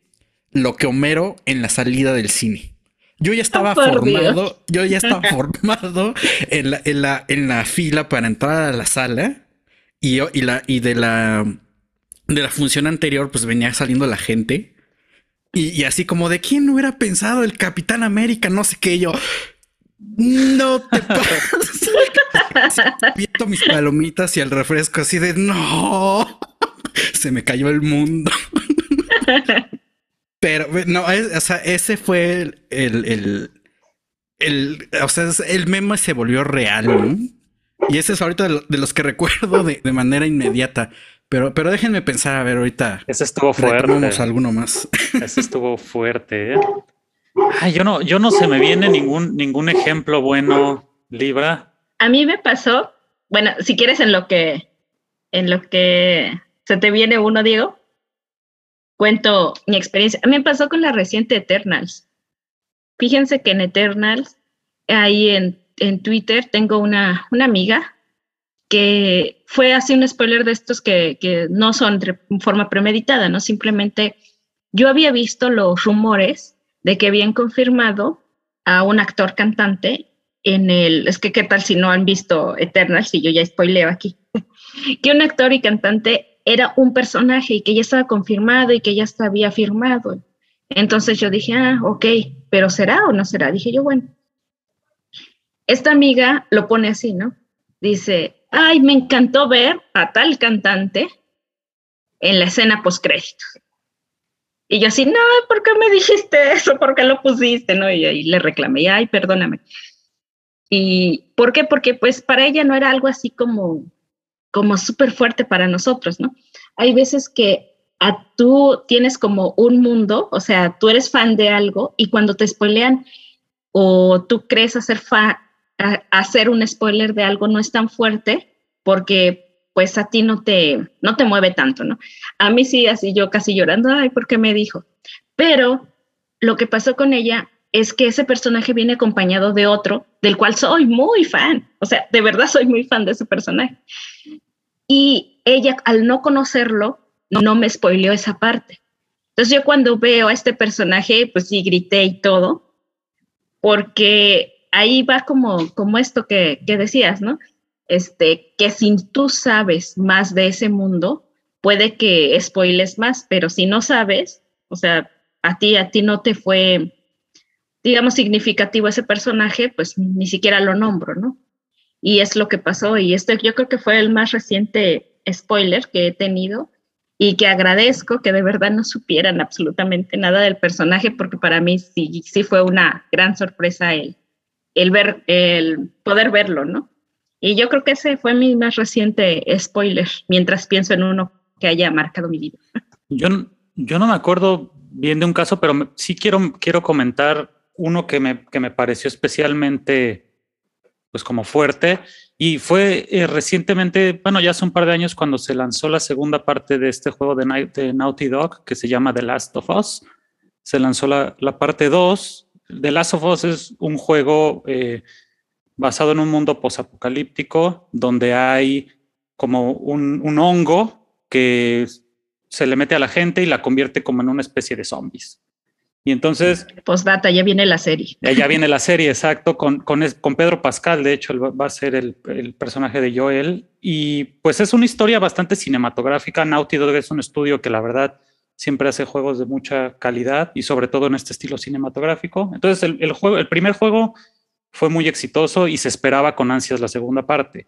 lo que Homero en la salida del cine. Yo ya estaba formado, yo ya estaba formado en la, en la, en la fila para entrar a la sala y, y, la, y de la de la función anterior, pues venía saliendo la gente. Y, así como de quién hubiera pensado el Capitán América, no sé qué, yo. No te pases. Viento mis palomitas y el refresco así de no. Se me cayó el mundo. Pero no, o sea, ese fue el, el, el, o sea, el meme se volvió real, ¿no? Y ese es ahorita de, los que recuerdo de, de, manera inmediata. Pero, pero déjenme pensar, a ver, ahorita. Ese estuvo fuerte. alguno más. Ese estuvo fuerte. ¿eh? Ay, yo no, yo no se me viene ningún, ningún ejemplo bueno, Libra. A mí me pasó, bueno, si quieres en lo que, en lo que se te viene uno, Diego cuento mi experiencia. Me pasó con la reciente Eternals. Fíjense que en Eternals, ahí en, en Twitter, tengo una, una, amiga que fue así un spoiler de estos que, que no son de forma premeditada, ¿no? Simplemente yo había visto los rumores de que habían confirmado a un actor cantante en el, es que qué tal si no han visto Eternals, si yo ya spoileo aquí, que un actor y cantante era un personaje y que ya estaba confirmado y que ya había firmado. Entonces yo dije, ah, ok, pero ¿será o no será? Dije yo, bueno. Esta amiga lo pone así, ¿no? Dice, ay, me encantó ver a tal cantante en la escena postcréditos. Y yo así, no, ¿por qué me dijiste eso? ¿Por qué lo pusiste? ¿No? Y, y le reclamé, ay, perdóname. ¿Y por qué? Porque pues para ella no era algo así como como súper fuerte para nosotros, ¿no? Hay veces que a tú tienes como un mundo, o sea, tú eres fan de algo y cuando te spoilean o tú crees hacer, hacer un spoiler de algo no es tan fuerte porque pues a ti no te, no te mueve tanto, ¿no? A mí sí, así yo casi llorando, ay, ¿por qué me dijo? Pero lo que pasó con ella es que ese personaje viene acompañado de otro del cual soy muy fan. O sea, de verdad soy muy fan de ese personaje. Y ella, al no conocerlo, no me spoileó esa parte. Entonces yo cuando veo a este personaje, pues sí, grité y todo, porque ahí va como, como esto que, que decías, ¿no? Este, que si tú sabes más de ese mundo, puede que spoiles más, pero si no sabes, o sea, a ti, a ti no te fue digamos, significativo ese personaje, pues ni siquiera lo nombro, ¿no? Y es lo que pasó. Y este yo creo que fue el más reciente spoiler que he tenido y que agradezco que de verdad no supieran absolutamente nada del personaje porque para mí sí, sí fue una gran sorpresa el, el, ver, el poder verlo, ¿no? Y yo creo que ese fue mi más reciente spoiler, mientras pienso en uno que haya marcado mi vida. Yo, yo no me acuerdo bien de un caso, pero sí quiero, quiero comentar uno que me, que me pareció especialmente pues como fuerte. Y fue eh, recientemente, bueno, ya hace un par de años cuando se lanzó la segunda parte de este juego de, Naughty Dog, que se llama The Last of Us. Se lanzó la, la parte 2. The Last of Us es un juego eh, basado en un mundo posapocalíptico donde hay como un, un hongo que se le mete a la gente y la convierte como en una especie de zombies. Y entonces... Postdata, ya viene la serie. Ya, viene la serie, exacto, con, con, con Pedro Pascal, de hecho, va a ser el, el, personaje de Joel. Y pues es una historia bastante cinematográfica. Naughty Dog es un estudio que la verdad siempre hace juegos de mucha calidad y sobre todo en este estilo cinematográfico. Entonces el, el juego, el primer juego fue muy exitoso y se esperaba con ansias la segunda parte.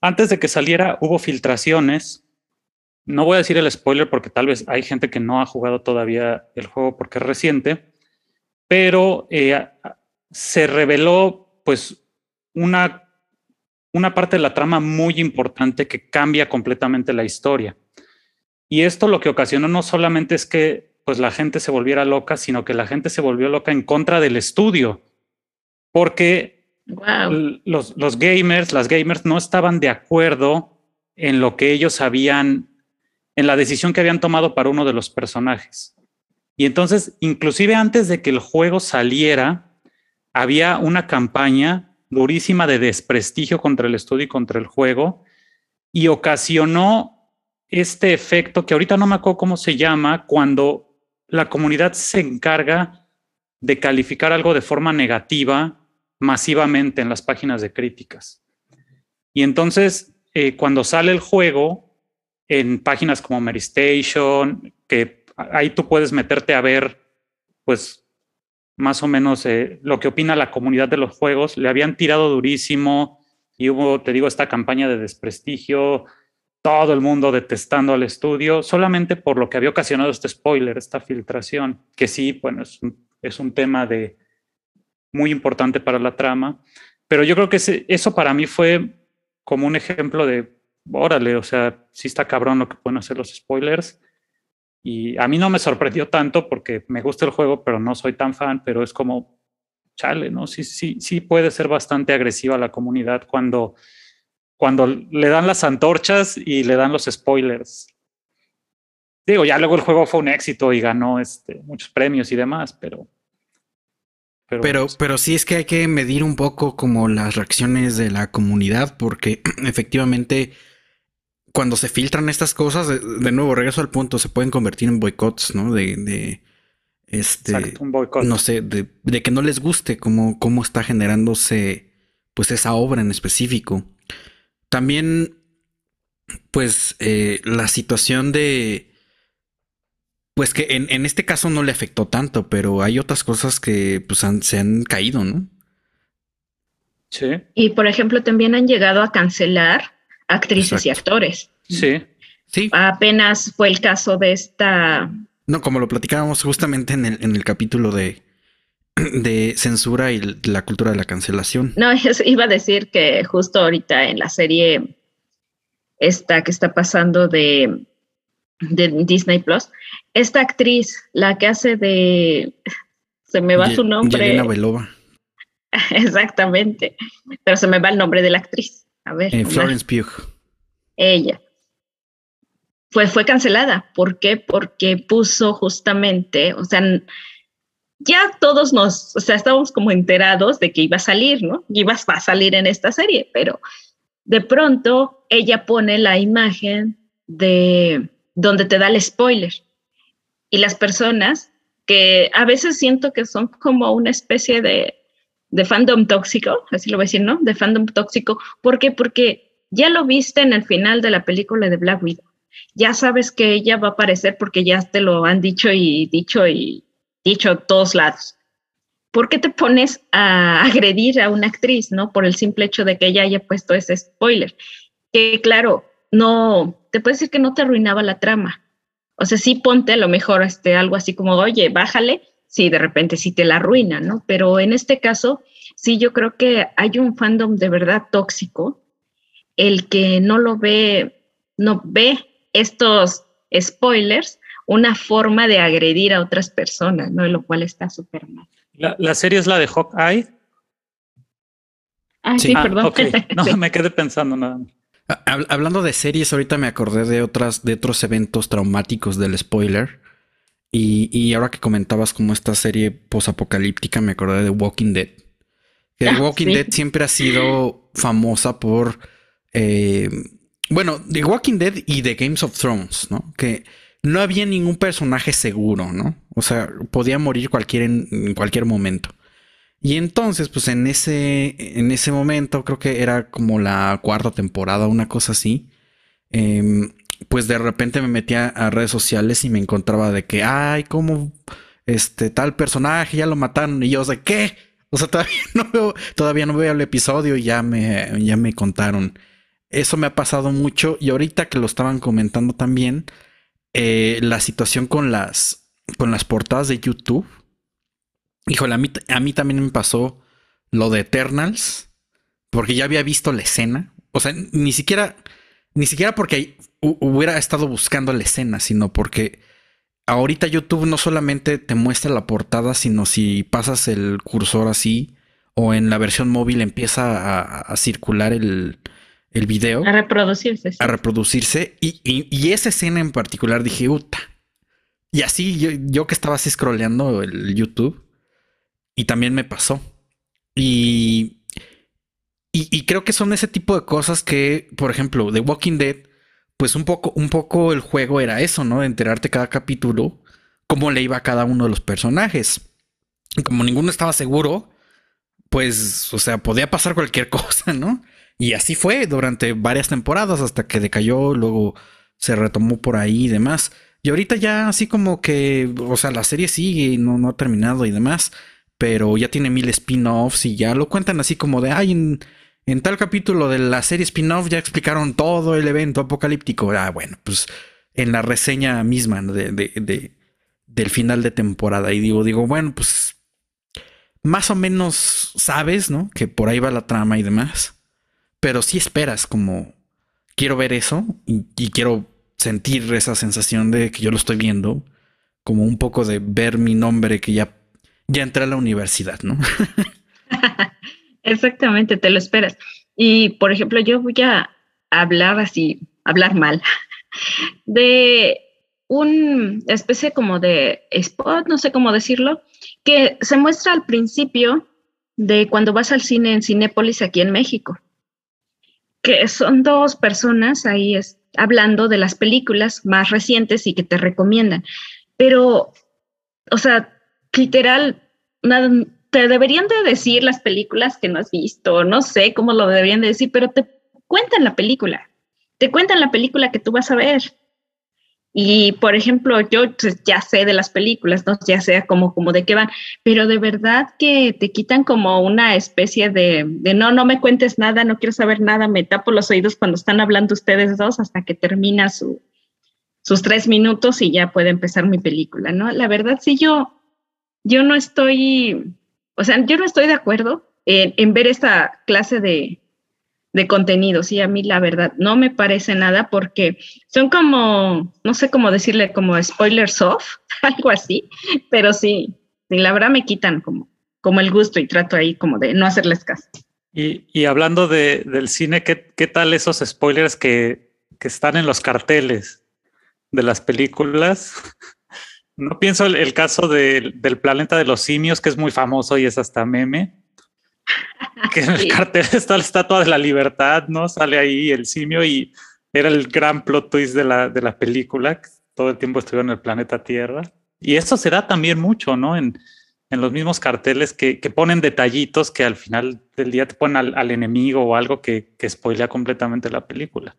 Antes de que saliera hubo filtraciones no voy a decir el spoiler porque tal vez hay gente que no ha jugado todavía el juego porque es reciente, pero eh, se reveló pues una, una parte de la trama muy importante que cambia completamente la historia. Y esto lo que ocasionó no solamente es que pues la gente se volviera loca, sino que la gente se volvió loca en contra del estudio, porque los, los gamers, las gamers no estaban de acuerdo en lo que ellos habían en la decisión que habían tomado para uno de los personajes. Y entonces, inclusive antes de que el juego saliera, había una campaña durísima de desprestigio contra el estudio y contra el juego y ocasionó este efecto que ahorita no me acuerdo cómo se llama, cuando la comunidad se encarga de calificar algo de forma negativa masivamente en las páginas de críticas. Y entonces, eh, cuando sale el juego, en páginas como Mary Station, que ahí tú puedes meterte a ver, pues, más o menos eh, lo que opina la comunidad de los juegos. Le habían tirado durísimo y hubo, te digo, esta campaña de desprestigio, todo el mundo detestando al estudio, solamente por lo que había ocasionado este spoiler, esta filtración, que sí, bueno, es un, es un tema de muy importante para la trama. Pero yo creo que eso para mí fue como un ejemplo de órale, o sea, sí está cabrón lo que pueden hacer los spoilers. Y a mí no me sorprendió tanto porque me gusta el juego, pero no soy tan fan, pero es como, chale, ¿no? Sí, sí, sí puede ser bastante agresiva la comunidad cuando, cuando le dan las antorchas y le dan los spoilers. Digo, ya luego el juego fue un éxito y ganó este, muchos premios y demás, pero... Pero, pero, pero sí es que hay que medir un poco como las reacciones de la comunidad, porque efectivamente cuando se filtran estas cosas, de, nuevo, regreso al punto, se pueden convertir en boicots, ¿no? De, de este, un boicot. no sé, de, de, que no les guste cómo, cómo está generándose, pues, esa obra en específico. También, pues, eh, la situación de, pues, que en, en, este caso no le afectó tanto, pero hay otras cosas que, pues, se han caído, ¿no? Sí. Y, por ejemplo, también han llegado a cancelar actrices y actores. Sí. Sí. Apenas fue el caso de esta. No, como lo platicábamos justamente en el, en el capítulo de, de censura y la cultura de la cancelación. No, iba a decir que justo ahorita en la serie esta que está pasando de, de Disney Plus, esta actriz, la que hace de. Se me va su nombre. Yelena Belova. Exactamente. Pero se me va el nombre de la actriz. A ver. Eh, Florence Pugh. Ella. Fue, fue cancelada. ¿Por qué? Porque puso justamente, o sea, ya todos nos, o sea, estábamos como enterados de que iba a salir, ¿no? Iba a salir en esta serie, pero de pronto ella pone la imagen de donde te da el spoiler. Y las personas que a veces siento que son como una especie de de fandom tóxico, así lo voy a decir, ¿no? De fandom tóxico. ¿Por qué? Porque ya lo viste en el final de la película de Black Widow. Ya sabes que ella va a aparecer porque ya te lo han dicho y dicho y dicho todos lados. ¿Por qué te pones a agredir a una actriz, no? Por el simple hecho de que ella haya puesto ese spoiler. Que claro, no, te puede decir que no te arruinaba la trama. O sea, sí ponte a lo mejor este, algo así como, oye, bájale, sí, de repente sí te la arruina, ¿no? Pero en este caso, sí, yo creo que hay un fandom de verdad tóxico, el que no lo ve, no ve estos spoilers, una forma de agredir a otras personas, ¿no? Lo cual está súper mal. La, serie es la de Hawkeye. Ah, sí, perdón. No, me quedé pensando nada. Hablando de series, ahorita me acordé de otras, de otros eventos traumáticos del spoiler. Y, ahora que comentabas como esta serie posapocalíptica, me acordé de Walking Dead. Que ah, Walking Dead siempre ha sido famosa por. Eh, bueno, The Walking Dead y The Games of Thrones, ¿no? Que no había ningún personaje seguro, ¿no? O sea, podía morir cualquier en cualquier momento. Y entonces, pues en ese, en ese momento, creo que era como la cuarta temporada, una cosa así. Em, pues de repente me metía a redes sociales y me encontraba de que, ay, como este tal personaje ya lo mataron. Y yo, de qué? O sea, todavía no veo, todavía no veo el episodio y ya me, ya me contaron. Eso me ha pasado mucho. Y ahorita que lo estaban comentando también, eh, la situación con las, con las portadas de YouTube Híjole, a mí, a mí también me pasó lo de Eternals, porque ya había visto la escena. O sea, ni siquiera, ni siquiera porque hubiera estado buscando la escena, sino porque ahorita YouTube no solamente te muestra la portada, sino si pasas el cursor así o en la versión móvil empieza a, circular el, el, video. A reproducirse. A reproducirse. Y, y, esa escena en particular dije, uta. Y así yo, yo que estaba así scrolleando el YouTube y también me pasó. Y, y, creo que son ese tipo de cosas que, por ejemplo, The Walking Dead, pues un poco, un poco el juego era eso, ¿no? De enterarte cada capítulo, cómo le iba a cada uno de los personajes. Y como ninguno estaba seguro, pues, o sea, podía pasar cualquier cosa, ¿no? Y así fue durante varias temporadas hasta que decayó, luego se retomó por ahí y demás. Y ahorita ya así como que, o sea, la serie sigue y no, no ha terminado y demás pero ya tiene mil spin-offs y ya lo cuentan así como de, ay, en, tal capítulo de la serie spin-off ya explicaron todo el evento apocalíptico. Ah, bueno, pues en la reseña misma de, de, del final de temporada. Y digo, digo, bueno, pues más o menos sabes, ¿no? Que por ahí va la trama y demás. Pero sí esperas como, quiero ver eso y quiero sentir esa sensación de que yo lo estoy viendo. Como un poco de ver mi nombre que ya ya entré a la universidad, ¿no? Exactamente, te lo esperas. Y, por ejemplo, yo voy a hablar así, hablar mal, de una especie como de spot, no sé cómo decirlo, que se muestra al principio de cuando vas al cine en Cinépolis aquí en México, que son dos personas ahí hablando de las películas más recientes y que te recomiendan. Pero, o sea, literal, te deberían de decir las películas que no has visto, no sé cómo lo deberían de decir, pero te cuentan la película, te cuentan la película que tú vas a ver. Y, por ejemplo, yo pues, ya sé de las películas, ¿no? ya sé como, como de qué van, pero de verdad que te quitan como una especie de, de, no, no me cuentes nada, no quiero saber nada, me tapo los oídos cuando están hablando ustedes dos hasta que termina su, sus tres minutos y ya puede empezar mi película, ¿no? La verdad, sí, yo, yo no estoy, o sea, yo no estoy de acuerdo en, ver esta clase de, de contenido, sí, a mí la verdad no me parece nada porque son como, no sé cómo decirle, como spoilers off, algo así, pero sí, la verdad me quitan como, como el gusto y trato ahí como de no hacerles caso. Y, y hablando de, del cine, ¿qué, ¿qué, tal esos spoilers que, que están en los carteles de las películas? No pienso el, caso del planeta de los simios, que es muy famoso y es hasta meme. Que en el cartel está la estatua de la libertad, ¿no? Sale ahí el simio y era el gran plot twist de la, de la película. todo el tiempo estuvo en el planeta Tierra. Y esto se da también mucho, ¿no? En, en los mismos carteles que, que, ponen detallitos que al final del día te ponen al, al enemigo o algo que, que spoilea completamente la película.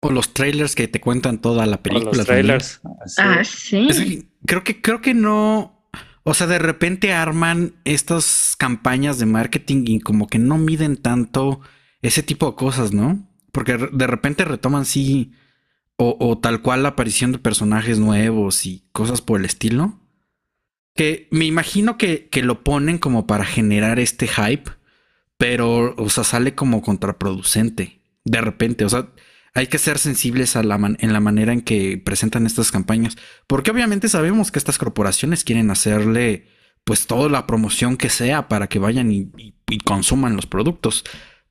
O los trailers que te cuentan toda la película. los trailers. Ah, sí. Creo que, creo que no. O sea, de repente arman estas campañas de marketing y como que no miden tanto ese tipo de cosas, ¿no? Porque de repente retoman sí. O, tal cual la aparición de personajes nuevos y cosas por el estilo. Que me imagino que, que lo ponen como para generar este hype. Pero, o sea, sale como contraproducente. De repente, o sea, hay que ser sensibles a la en la manera en que presentan estas campañas, porque obviamente sabemos que estas corporaciones quieren hacerle pues toda la promoción que sea para que vayan y, consuman los productos,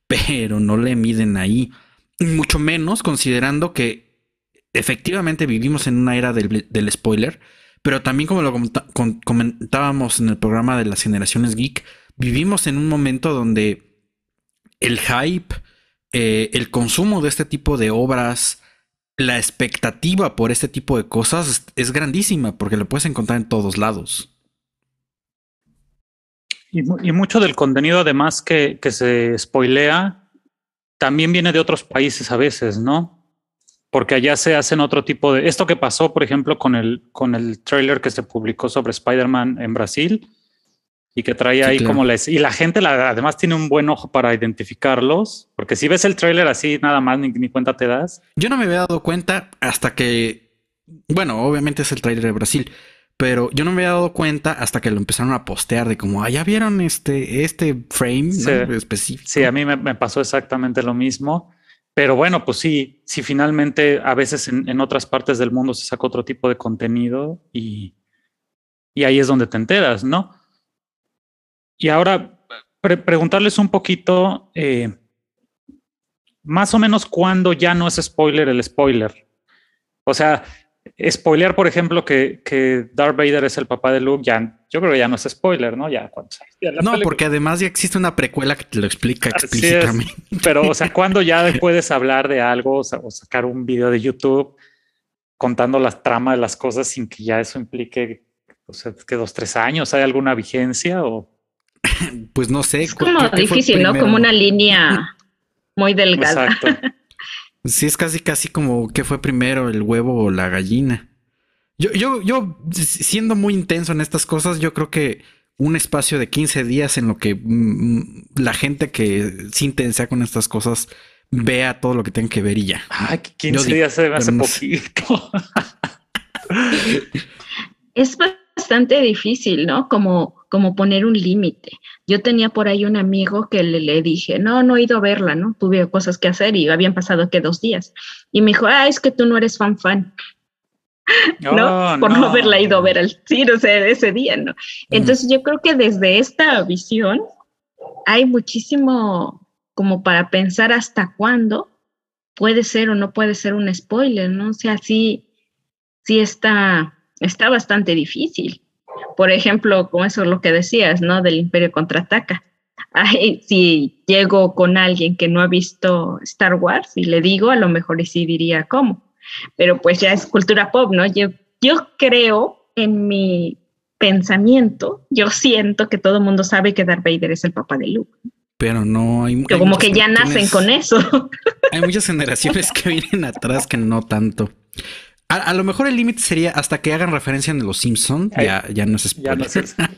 pero no le miden ahí. Mucho menos considerando que efectivamente vivimos en una era del, spoiler, pero también como lo comentábamos en el programa de las generaciones geek, vivimos en un momento donde el hype, eh, el consumo de este tipo de obras, la expectativa por este tipo de cosas es, grandísima porque lo puedes encontrar en todos lados. Y, mucho del contenido, además, que, se spoilea, también viene de otros países a veces, ¿no? Porque allá se hacen otro tipo de. Esto que pasó, por ejemplo, con el, con el trailer que se publicó sobre Spider-Man en Brasil, y que trae ahí como les y la gente además tiene un buen ojo para identificarlos, porque si ves el tráiler así nada más ni, cuenta te das. Yo no me había dado cuenta hasta que bueno, obviamente es el tráiler de Brasil, pero yo no me había dado cuenta hasta que lo empezaron a postear de como, ah, ya vieron este este frame específico. Sí, a mí me, pasó exactamente lo mismo. Pero bueno, pues sí, si finalmente a veces en, en otras partes del mundo se saca otro tipo de contenido y, y ahí es donde te enteras, ¿no? Y ahora preguntarles un poquito, eh, más o menos cuándo ya no es spoiler el spoiler. O sea, spoiler, por ejemplo, que, que Darth Vader es el papá de Luke, ya, yo creo que ya no es spoiler, ¿no? Ya, no, porque además ya existe una precuela que te lo explica explícitamente. pero, o sea, cuando ya puedes hablar de algo o, sacar un video de YouTube contando las tramas de las cosas sin que ya eso implique, o sea, que dos, tres años, ¿hay alguna vigencia o? pues no sé. Es como difícil, ¿no? Como una línea muy delgada. Exacto. Sí, es casi, casi como que fue primero el huevo o la gallina. Yo, yo, yo, siendo muy intenso en estas cosas, yo creo que un espacio de 15 días en lo que mm, mm, la gente que se intensa con estas cosas vea todo lo que tenga que ver y ya. Ay, 15 días se me hace poquito. es bastante difícil, ¿no? Como como poner un límite. Yo tenía por ahí un amigo que le, dije, no, no he ido a verla, ¿no? Tuve cosas que hacer y habían pasado que dos días. Y me dijo, ah, es que tú no eres fan fan. ¿no? Oh, por no. haberla ido a ver al cine ese día, ¿no? Entonces yo creo que desde esta visión hay muchísimo como para pensar hasta cuándo puede ser o no puede ser un spoiler, ¿no? O sea, sí, sí está, está bastante difícil. Por ejemplo, como eso es lo que decías, ¿no? Del Imperio contraataca. Ay, si llego con alguien que no ha visto Star Wars y le digo, a lo mejor sí diría cómo. Pero pues ya es cultura pop, ¿no? Yo, yo creo en mi pensamiento, yo siento que todo el mundo sabe que Darth Vader es el papá de Luke. Pero no hay. como que ya nacen con eso. Hay muchas generaciones que vienen atrás que no tanto. A, lo mejor el límite sería hasta que hagan referencia en Los Simpsons. Ya, ya no es spoiler.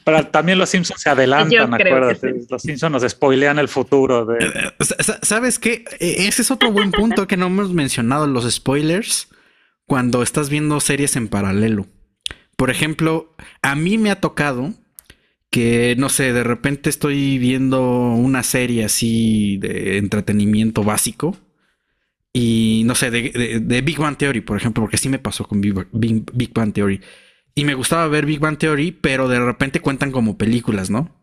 pero también Los Simpsons se adelantan, acuérdate. Los Simpsons nos spoilean el futuro. De... Eh, eh, ¿Sabes qué? E, ese es otro buen punto que no hemos mencionado, los spoilers, cuando estás viendo series en paralelo. Por ejemplo, a mí me ha tocado que, no sé, de repente estoy viendo una serie así de entretenimiento básico y no sé, de, Big Bang Theory, por ejemplo, porque sí me pasó con Big, Bang Theory. Y me gustaba ver Big Bang Theory, pero de repente cuentan como películas, ¿no?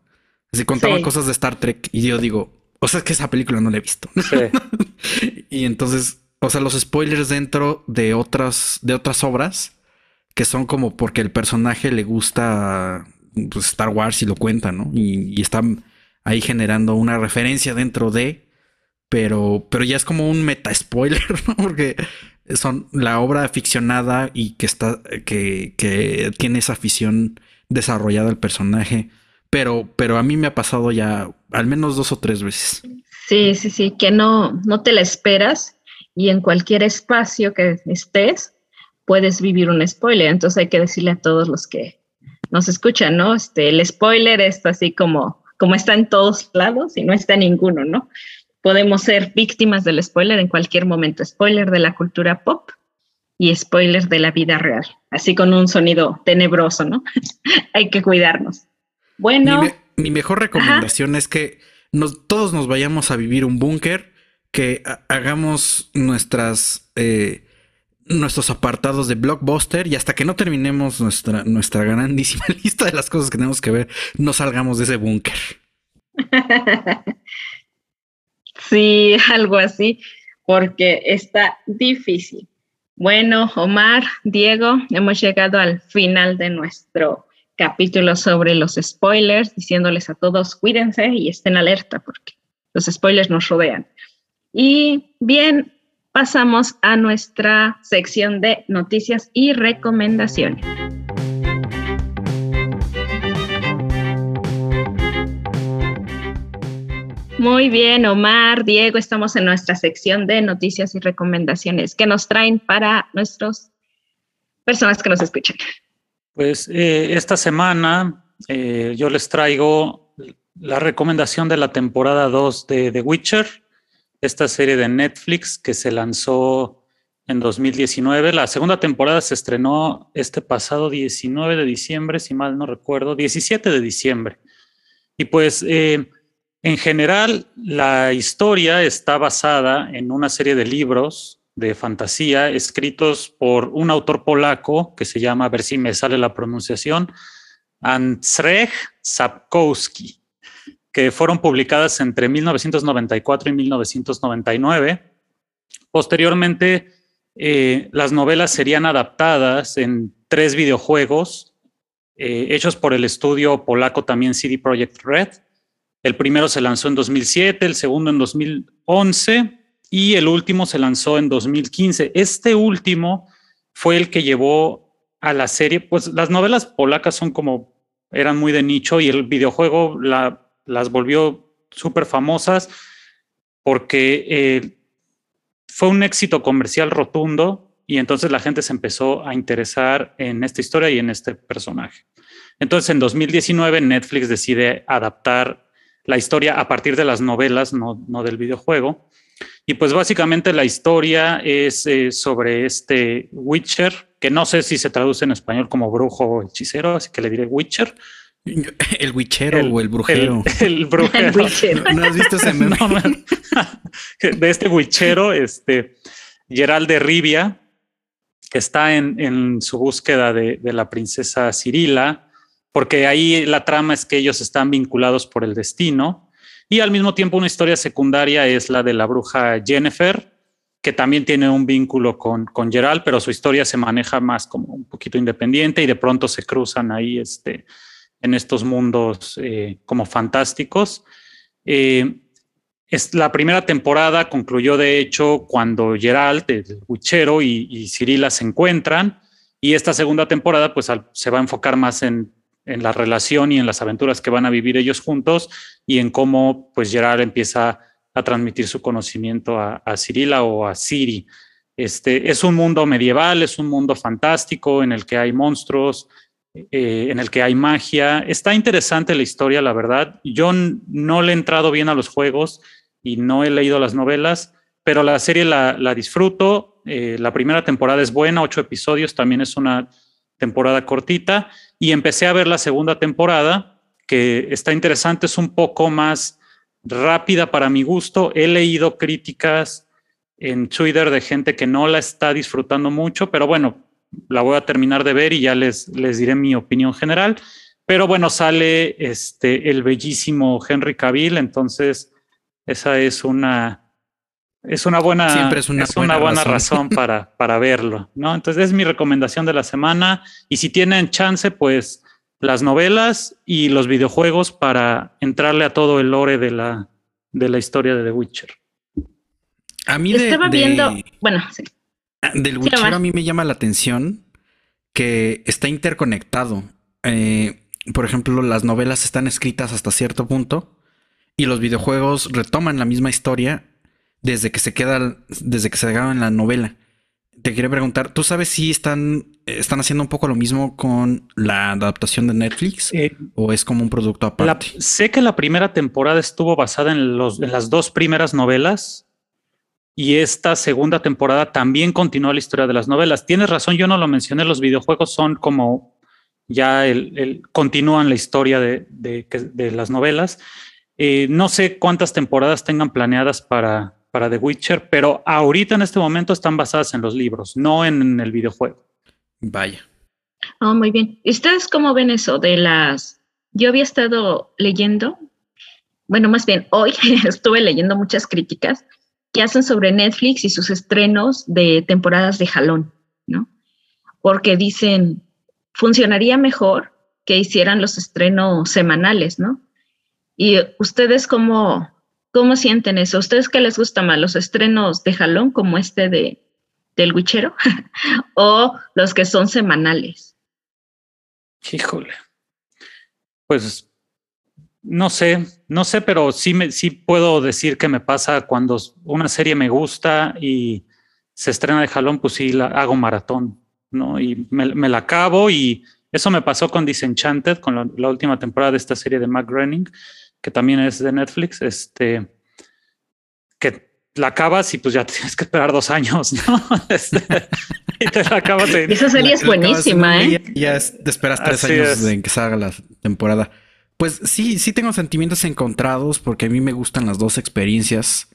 Así contaban cosas de Star Trek y yo digo, o sea, es que esa película no la he visto. y entonces, o sea, los spoilers dentro de otras, de otras obras que son como porque el personaje le gusta pues, Star Wars y lo cuenta, ¿no? Y, y están ahí generando una referencia dentro de pero, pero ya es como un meta spoiler, ¿no? Porque son la obra ficcionada y que está, que, que tiene esa afición desarrollada el personaje. Pero, pero a mí me ha pasado ya al menos dos o tres veces. Sí, sí, sí, que no, no te la esperas y en cualquier espacio que estés puedes vivir un spoiler. Entonces hay que decirle a todos los que nos escuchan, ¿no? Este, el spoiler es así como, como está en todos lados y no está en ninguno, ¿no? Podemos ser víctimas del spoiler en cualquier momento. Spoiler de la cultura pop y spoiler de la vida real. Así con un sonido tenebroso, ¿no? Hay que cuidarnos. Bueno. Mi, mejor recomendación es que todos nos vayamos a vivir un búnker, que hagamos nuestras... Eh, nuestros apartados de blockbuster y hasta que no terminemos nuestra, nuestra grandísima lista de las cosas que tenemos que ver, no salgamos de ese búnker. sí, algo así, porque está difícil. Bueno, Omar, Diego, hemos llegado al final de nuestro capítulo sobre los spoilers, diciéndoles a todos cuídense y estén alerta porque los spoilers nos rodean. Y bien, pasamos a nuestra sección de noticias y recomendaciones. Muy bien, Omar, Diego, estamos en nuestra sección de noticias y recomendaciones. ¿Qué nos traen para nuestras personas que nos escuchan? Pues eh, esta semana eh, yo les traigo la recomendación de la temporada 2 de The Witcher, esta serie de Netflix que se lanzó en 2019. La segunda temporada se estrenó este pasado 19 de diciembre, si mal no recuerdo, 17 de diciembre. Y pues eh, en general la historia está basada en una serie de libros de fantasía escritos por un autor polaco que se llama, a ver si me sale la pronunciación, Andrzej Sapkowski que fueron publicadas entre 1994 y 1999. Posteriormente, eh, las novelas serían adaptadas en tres videojuegos eh, hechos por el estudio polaco también CD Projekt Red. El primero se lanzó en 2007, el segundo en 2011 y el último se lanzó en 2015. Este último fue el que llevó a la serie, pues las novelas polacas son como, eran muy de nicho y el videojuego la las volvió súper famosas porque eh, fue un éxito comercial rotundo y entonces la gente se empezó a interesar en esta historia y en este personaje. Entonces en 2019 Netflix decide adaptar la historia a partir de las novelas, no, del videojuego. Y pues básicamente la historia es eh, sobre este Witcher, que no sé si se traduce en español como brujo o hechicero, así que le diré Witcher, El witchero o el brujero. El, brujero. ¿No has visto ese meme? de este witchero, este Gerald de Rivia, que está en, su búsqueda de, la princesa Cirila, porque ahí la trama es que ellos están vinculados por el destino. Y al mismo tiempo una historia secundaria es la de la bruja Jennifer, que también tiene un vínculo con, con Gerald, pero su historia se maneja más como un poquito independiente y de pronto se cruzan ahí este, en estos mundos eh, como fantásticos. Eh, es, la primera temporada concluyó de hecho cuando Geralt, el Huchero y, y, Cirila se encuentran y esta segunda temporada pues se va a enfocar más en, en, la relación y en las aventuras que van a vivir ellos juntos y en cómo pues Geralt empieza a transmitir su conocimiento a, Cirila o a Ciri. Este, es un mundo medieval, es un mundo fantástico en el que hay monstruos, eh, en el que hay magia. Está interesante la historia, la verdad. Yo no le he entrado bien a los juegos y no he leído las novelas, pero la serie la, disfruto. Eh, la primera temporada es buena, ocho episodios, también es una temporada cortita. Y empecé a ver la segunda temporada, que está interesante, es un poco más rápida para mi gusto. He leído críticas en Twitter de gente que no la está disfrutando mucho, pero bueno, la voy a terminar de ver y ya les, les diré mi opinión general. Pero bueno, sale este, el bellísimo Henry Cavill, entonces esa es una, es una buena, Siempre es una, buena, razón, para, para verlo, ¿no? Entonces es mi recomendación de la semana y si tienen chance, pues las novelas y los videojuegos para entrarle a todo el lore de la, de la historia de The Witcher. A mí Estaba viendo, bueno, sí. Del Witcher a mí me llama la atención que está interconectado. Eh, por ejemplo, las novelas están escritas hasta cierto punto y los videojuegos retoman la misma historia desde que se queda, desde que se en la novela. Te quería preguntar, ¿tú sabes si están, están haciendo un poco lo mismo con la adaptación de Netflix eh, o es como un producto aparte? sé que la primera temporada estuvo basada en, los, en las dos primeras novelas y esta segunda temporada también continúa la historia de las novelas. Tienes razón, yo no lo mencioné, los videojuegos son como ya el, continúan la historia de, de, las novelas. Eh, no sé cuántas temporadas tengan planeadas para, para The Witcher, pero ahorita en este momento están basadas en los libros, no en el videojuego. Vaya. Oh, muy bien. ¿Ustedes cómo ven eso de las... Yo había estado leyendo bueno, más bien hoy estuve leyendo muchas críticas que hacen sobre Netflix y sus estrenos de temporadas de jalón, ¿no? Porque dicen, funcionaría mejor que hicieran los estrenos semanales, ¿no? Y ustedes cómo, cómo sienten eso? ¿Ustedes qué les gusta más, los estrenos de jalón como este de del Wichero o los que son semanales? Híjole. Pues no sé, no sé, pero sí, me, sí puedo decir que me pasa cuando una serie me gusta y se estrena de jalón, pues sí la hago maratón, ¿no? Y me, la acabo y eso me pasó con Disenchanted, con la, última temporada de esta serie de Mac Groening, que también es de Netflix, este, que la acabas y pues ya tienes que esperar dos años, ¿no? Este, y te la acabas Esa serie es buenísima, ¿eh? Ya, te esperas tres años en que salga la temporada. Pues sí, sí tengo sentimientos encontrados porque a mí me gustan las dos experiencias,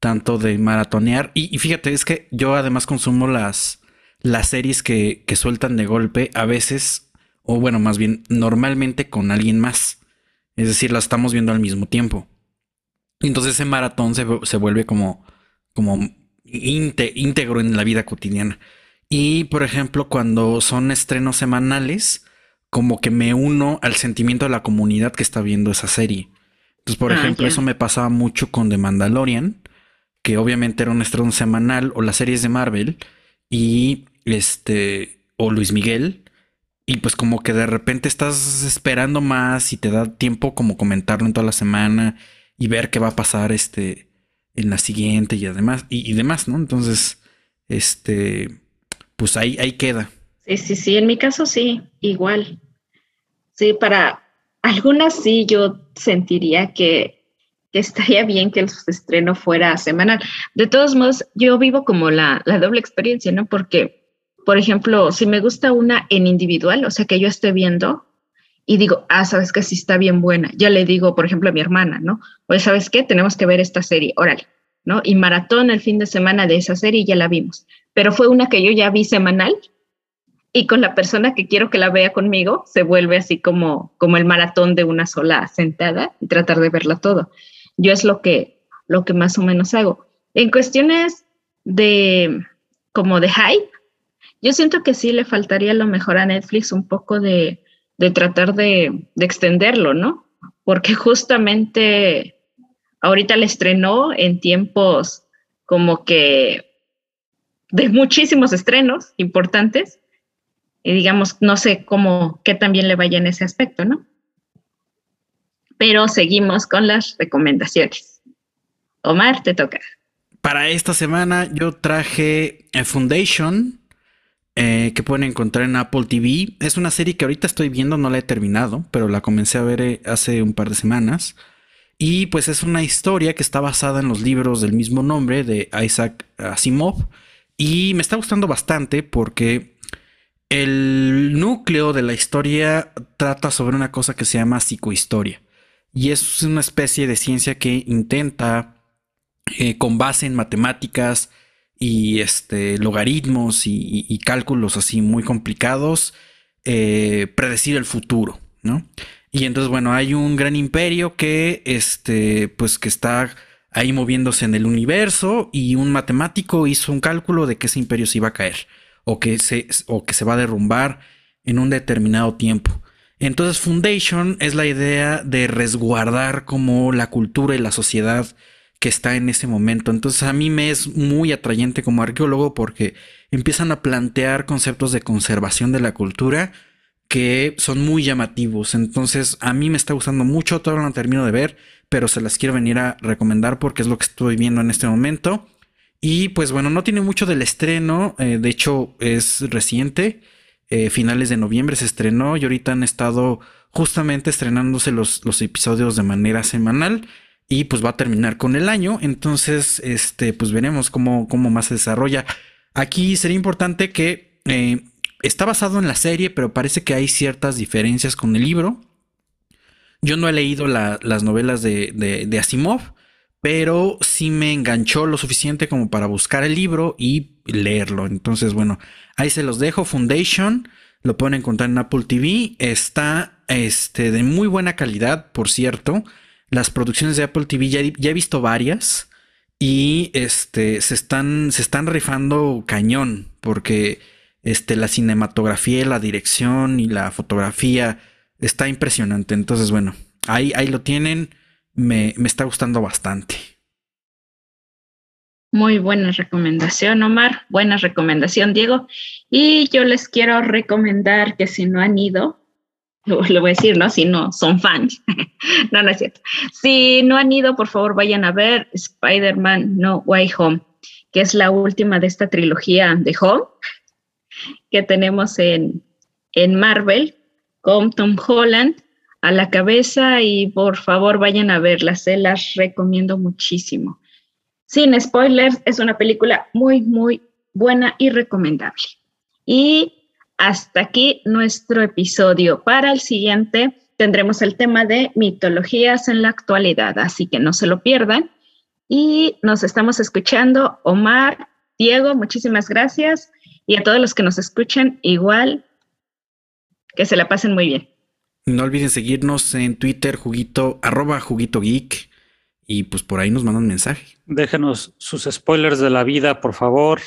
tanto de maratonear y, fíjate, es que yo además consumo las, las series que, que, sueltan de golpe a veces, o bueno, más bien normalmente con alguien más. Es decir, las estamos viendo al mismo tiempo. Entonces ese maratón se, se vuelve como, como íntegro en la vida cotidiana. Y por ejemplo, cuando son estrenos semanales, como que me uno al sentimiento de la comunidad que está viendo esa serie. Entonces, por ah, ejemplo, eso me pasaba mucho con The Mandalorian, que obviamente era un estreno semanal, o las series de Marvel, y este, o Luis Miguel, y pues como que de repente estás esperando más y te da tiempo como comentarlo en toda la semana y ver qué va a pasar este en la siguiente y además y, demás, ¿no? Entonces, este, pues ahí, ahí queda. Sí, sí, sí, en mi caso sí, igual. Sí, para algunas sí yo sentiría que, estaría bien que el estreno fuera semanal. De todos modos, yo vivo como la, la doble experiencia, ¿no? Porque, por ejemplo, si me gusta una en individual, o sea, que yo esté viendo y digo, ah, sabes que sí está bien buena, ya le digo, por ejemplo, a mi hermana, ¿no? Oye, ¿sabes qué? Tenemos que ver esta serie, órale, ¿no? Y maratón el fin de semana de esa serie y ya la vimos. Pero fue una que yo ya vi semanal y con la persona que quiero que la vea conmigo se vuelve así como, como el maratón de una sola sentada y tratar de verla todo. Yo es lo que, lo que más o menos hago. En cuestiones de como de hype, yo siento que sí le faltaría a lo mejor a Netflix un poco de, de tratar de, de extenderlo, ¿no? Porque justamente ahorita le estrenó en tiempos como que de muchísimos estrenos importantes y digamos, no sé cómo, qué también le vaya en ese aspecto, ¿no? Pero seguimos con las recomendaciones. Omar, te toca. Para esta semana yo traje a Foundation, eh, que pueden encontrar en Apple TV. Es una serie que ahorita estoy viendo, no la he terminado, pero la comencé a ver eh, hace un par de semanas. Y pues es una historia que está basada en los libros del mismo nombre de Isaac Asimov. Y me está gustando bastante porque el núcleo de la historia trata sobre una cosa que se llama psicohistoria. Y es una especie de ciencia que intenta, eh, con base en matemáticas y este, logaritmos y, cálculos así muy complicados, eh, predecir el futuro, ¿no? Y entonces, bueno, hay un gran imperio que, este, pues, que está ahí moviéndose en el universo y un matemático hizo un cálculo de que ese imperio se iba a caer o que se, o que se va a derrumbar en un determinado tiempo. Entonces Foundation es la idea de resguardar como la cultura y la sociedad que está en ese momento. Entonces a mí me es muy atrayente como arqueólogo porque empiezan a plantear conceptos de conservación de la cultura que son muy llamativos. Entonces a mí me está gustando mucho, todavía no termino de ver, pero se las quiero venir a recomendar porque es lo que estoy viendo en este momento. Y pues bueno, no tiene mucho del estreno, eh, de hecho es reciente, eh, finales de noviembre se estrenó y ahorita han estado justamente estrenándose los, los, episodios de manera semanal y pues va a terminar con el año, entonces este pues veremos cómo, cómo más se desarrolla. Aquí sería importante que eh, está basado en la serie, pero parece que hay ciertas diferencias con el libro. Yo no he leído las novelas de, Asimov, pero sí me enganchó lo suficiente como para buscar el libro y leerlo. Entonces, bueno, ahí se los dejo. Foundation, lo pueden encontrar en Apple TV. Está este, de muy buena calidad, por cierto. Las producciones de Apple TV, ya, he visto varias y este, se, están, se están rifando cañón porque este, la cinematografía, la dirección y la fotografía está impresionante. Entonces, bueno, ahí, ahí lo tienen. Me, me está gustando bastante. Muy buena recomendación, Omar. Buena recomendación, Diego. Y yo les quiero recomendar que si no han ido, lo voy a decir, ¿no? Si no son fans. no, no es cierto. Si no han ido, por favor, vayan a ver Spider-Man No Way Home, que es la última de esta trilogía de Home que tenemos en, en Marvel con Tom Holland a la cabeza y por favor vayan a verlas, se las recomiendo muchísimo. Sin spoilers, es una película muy, muy buena y recomendable. Y hasta aquí nuestro episodio. Para el siguiente tendremos el tema de mitologías en la actualidad, así que no se lo pierdan. Y nos estamos escuchando. Omar, Diego, muchísimas gracias. Y a todos los que nos escuchan, igual, que se la pasen muy bien. No olviden seguirnos en Twitter, juguito, arroba juguito geek. Y pues por ahí nos mandan mensaje. Déjenos sus spoilers de la vida, por favor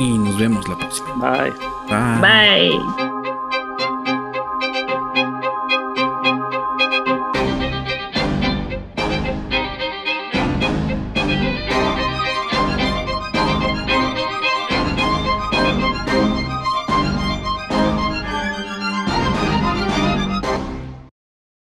y nos vemos la próxima. Bye. Bye. Bye.